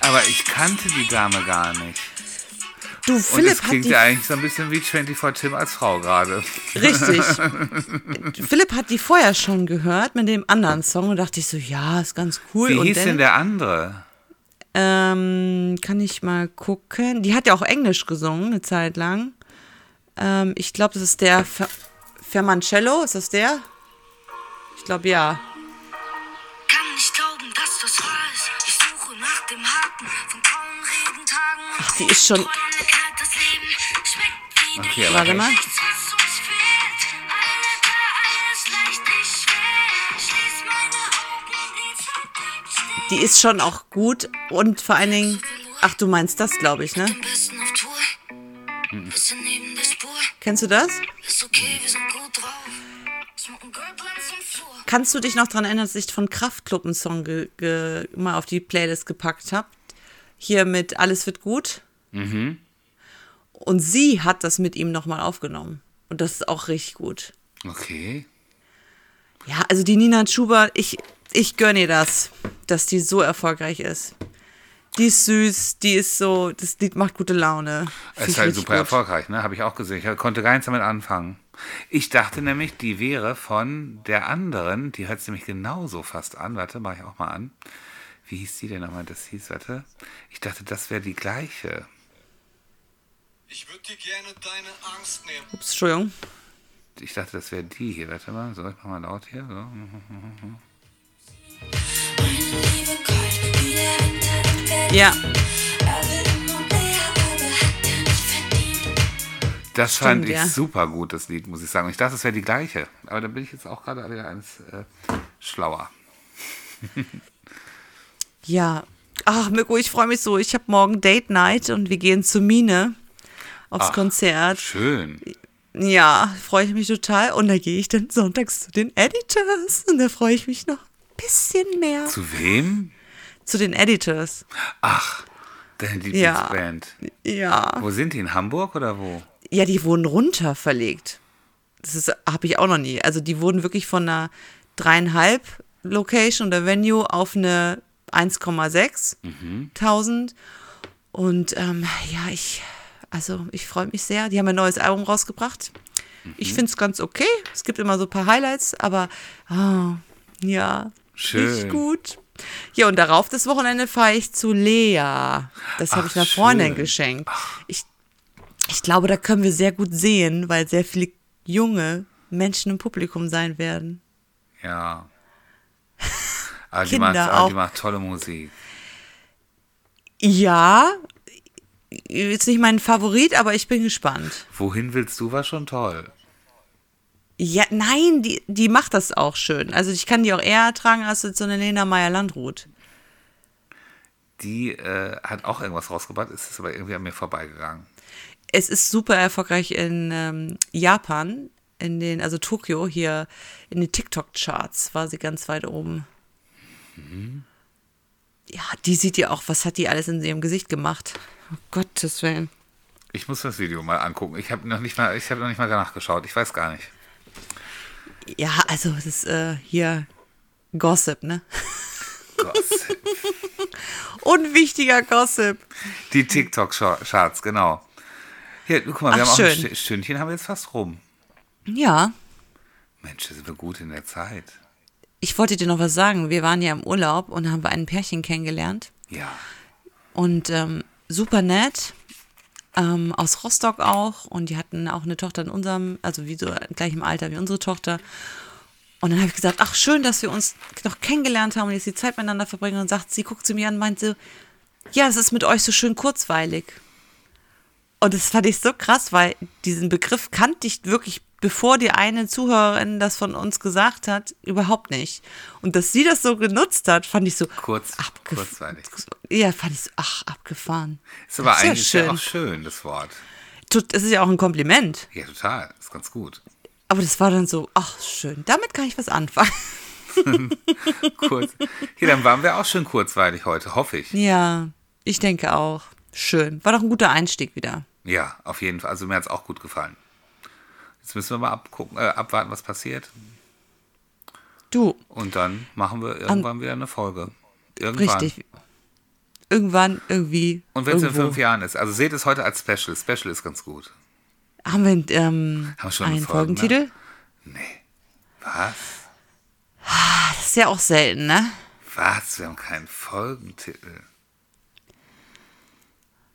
Aber ich kannte die Dame gar nicht. Du, Und Philipp es hat klingt die ja eigentlich so ein bisschen wie 24 Tim als Frau gerade. Richtig. (laughs) Philipp hat die vorher schon gehört mit dem anderen Song und dachte ich so, ja, ist ganz cool. Wie und hieß dann, denn der andere? Ähm, kann ich mal gucken. Die hat ja auch Englisch gesungen, eine Zeit lang. Ähm, ich glaube, das ist der Fer Fermancello. Ist das der? Ich glaube, ja. Kann nicht glauben, dass das wahr ist. Ich suche nach dem Haken von die ist schon- Okay, aber Warte mal. Die ist schon auch gut und vor allen Dingen. Ach, du meinst das, glaube ich, ne? Kennst du das? Kannst du dich noch daran erinnern, dass ich von Kraftklub einen Song mal auf die Playlist gepackt habe? Hier mit Alles wird gut. Und sie hat das mit ihm nochmal aufgenommen. Und das ist auch richtig gut. Okay. Ja, also die Nina Schubert, ich, ich gönne ihr das, dass die so erfolgreich ist. Die ist süß, die ist so, das Lied macht gute Laune. Es Find ist halt super gut. erfolgreich, ne? Habe ich auch gesehen. Ich konnte gar nichts damit anfangen. Ich dachte nämlich, die wäre von der anderen, die hört sich nämlich genauso fast an. Warte, mache ich auch mal an. Wie hieß die denn nochmal? Das hieß, warte. Ich dachte, das wäre die gleiche. Ich würde dir gerne deine Angst nehmen. Ups, Entschuldigung. Ich dachte, das wäre die hier. Warte mal, so, ich mach mal laut hier. So. Ja, Das fand ich ja. super gut, das Lied, muss ich sagen. Und ich dachte, es wäre die gleiche. Aber da bin ich jetzt auch gerade wieder eines äh, schlauer. ja. Ach, Mirko, ich freue mich so. Ich habe morgen Date Night und wir gehen zu Mine aufs Ach. Konzert. Schön. Ja, freue ich mich total. Und da gehe ich dann sonntags zu den Editors. Und da freue ich mich noch ein bisschen mehr. Zu, Zu wem? den Editors. Ach, deine Ja. Lieblingsband. Ja. Wo sind die? In Hamburg oder wo? Ja, die wurden runter verlegt. Das habe ich auch noch nie. Also die wurden wirklich von einer dreieinhalb Location oder Venue auf eine 1,6 tausend. Und ähm, ja, ich, also ich freue mich sehr. Die haben ein neues Album rausgebracht. Ich finde es ganz okay. Es gibt immer so ein paar Highlights, aber ah, ja, Schön. richtig gut. Ja, und darauf das Wochenende fahre ich zu Lea. Das habe ich einer Freundin geschenkt. Ich, ich glaube, da können wir sehr gut sehen, weil sehr viele junge Menschen im Publikum sein werden. Ja. (laughs) Aber die, Kinder macht, aber die auch. macht tolle Musik. Ja, ist nicht mein Favorit, aber ich bin gespannt. Wohin willst du, war schon toll. Ja, nein, die, die macht das auch schön. Also ich kann die auch eher ertragen als jetzt so eine Lena Meyer-Landrut. Die äh, hat auch irgendwas rausgebracht, ist es aber irgendwie an mir vorbeigegangen. Es ist super erfolgreich in ähm, Japan, in den, also Tokio, hier in den TikTok-Charts war sie ganz weit oben. Ja, die sieht ja auch, was hat die alles in ihrem Gesicht gemacht? Oh Gottes Willen. Ich muss das Video mal angucken. Ich habe noch nicht mal, ich habe noch nicht mal nachgeschaut. Ich weiß gar nicht. Ja, also das ist äh, hier Gossip, ne? Gossip. (laughs) Unwichtiger Gossip. Die TikTok-Charts, genau. Hier, guck mal, wir Ach, haben auch ein schön. St- Stündchen, haben wir jetzt fast rum. Ja, Mensch, sind wir gut in der Zeit. Ich wollte dir noch was sagen. Wir waren ja im Urlaub und haben wir ein Pärchen kennengelernt. Ja. Und ähm, super nett. Ähm, aus Rostock auch. Und die hatten auch eine Tochter in unserem, also wie so gleich im Alter wie unsere Tochter. Und dann habe ich gesagt, ach schön, dass wir uns noch kennengelernt haben und jetzt die Zeit miteinander verbringen. Und sagt, sie guckt zu mir an und meint so, ja, es ist mit euch so schön kurzweilig. Und das fand ich so krass, weil diesen Begriff kannte ich wirklich, bevor die eine Zuhörerin das von uns gesagt hat, überhaupt nicht. Und dass sie das so genutzt hat, fand ich so Kurz- abgef- kurzweilig. Ja, fand ich so, ach, abgefahren. Ist aber Das eigentlich ja auch schön, das Wort. Tut- Es ist ja auch ein Kompliment. Ja, total. Ist ganz gut. Aber das war dann so, ach, schön, damit kann ich was anfangen. (laughs) Kurz. Hier, dann waren wir auch schön kurzweilig heute, hoffe ich. Ja, ich denke auch. Schön. War doch ein guter Einstieg wieder. Ja, auf jeden Fall. Also mir hat es auch gut gefallen. Jetzt müssen wir mal abgucken, äh, abwarten, was passiert. Du, Und dann machen wir irgendwann wieder eine Folge. Irgendwann. richtig. Irgendwann, irgendwie. Und wenn es in fünf Jahren ist. Also seht es heute als Special. Special ist ganz gut. Haben wir ähm, Haben wir schon einen eine Folge, ne? Folgentitel? Was? Das ist ja auch selten, ne? Was? Wir haben keinen Folgentitel.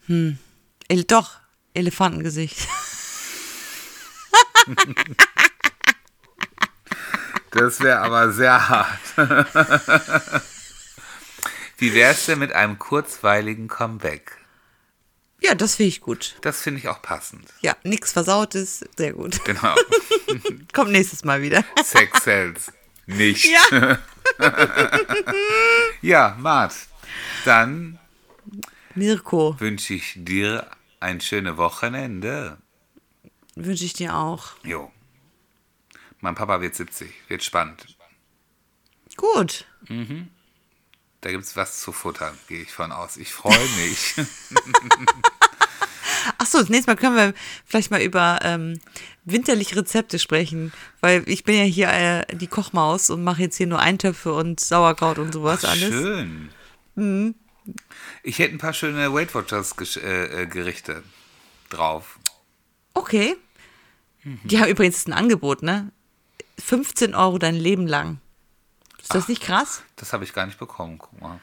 El doch, Elefantengesicht. (laughs) Das wäre aber sehr hart. Wie wär's denn mit einem kurzweiligen Comeback? Ja, das finde ich gut. Das finde ich auch passend. Ja, nichts Versautes, sehr gut. Genau. (laughs) Kommt nächstes Mal wieder. Sex sells. Nicht. Ja. (laughs) Ja, Mart. Dann Mirko, wünsche ich dir ein schönes Wochenende. Wünsche ich dir auch. Jo. Mein Papa wird 70. Wird spannend. Gut. Da gibt's was zu futtern, gehe ich von aus. Ich freue mich. (laughs) Achso, das nächste Mal können wir vielleicht mal über ähm, winterliche Rezepte sprechen, weil ich bin ja hier äh, die Kochmaus und mache jetzt hier nur Eintöpfe und Sauerkraut und sowas alles. Schön. Ich hätte ein paar schöne Weight Watchers äh, äh, Gerichte drauf. Okay. Mhm. Die haben übrigens ein Angebot, ne? 15 Euro dein Leben lang. Ist das nicht krass? Das habe ich gar nicht bekommen. Guck mal.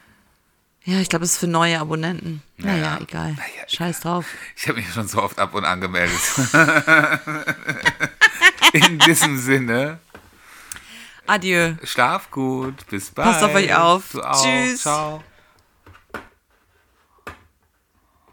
Ja, ich glaube, es ist für neue Abonnenten. Naja, Naja. egal. Naja, Scheiß egal. drauf. Ich habe mich schon so oft ab und angemeldet. (laughs) In diesem Sinne, Adieu. schlaf gut. Bis bald. Passt auf euch auf. Tschüss. Ciao.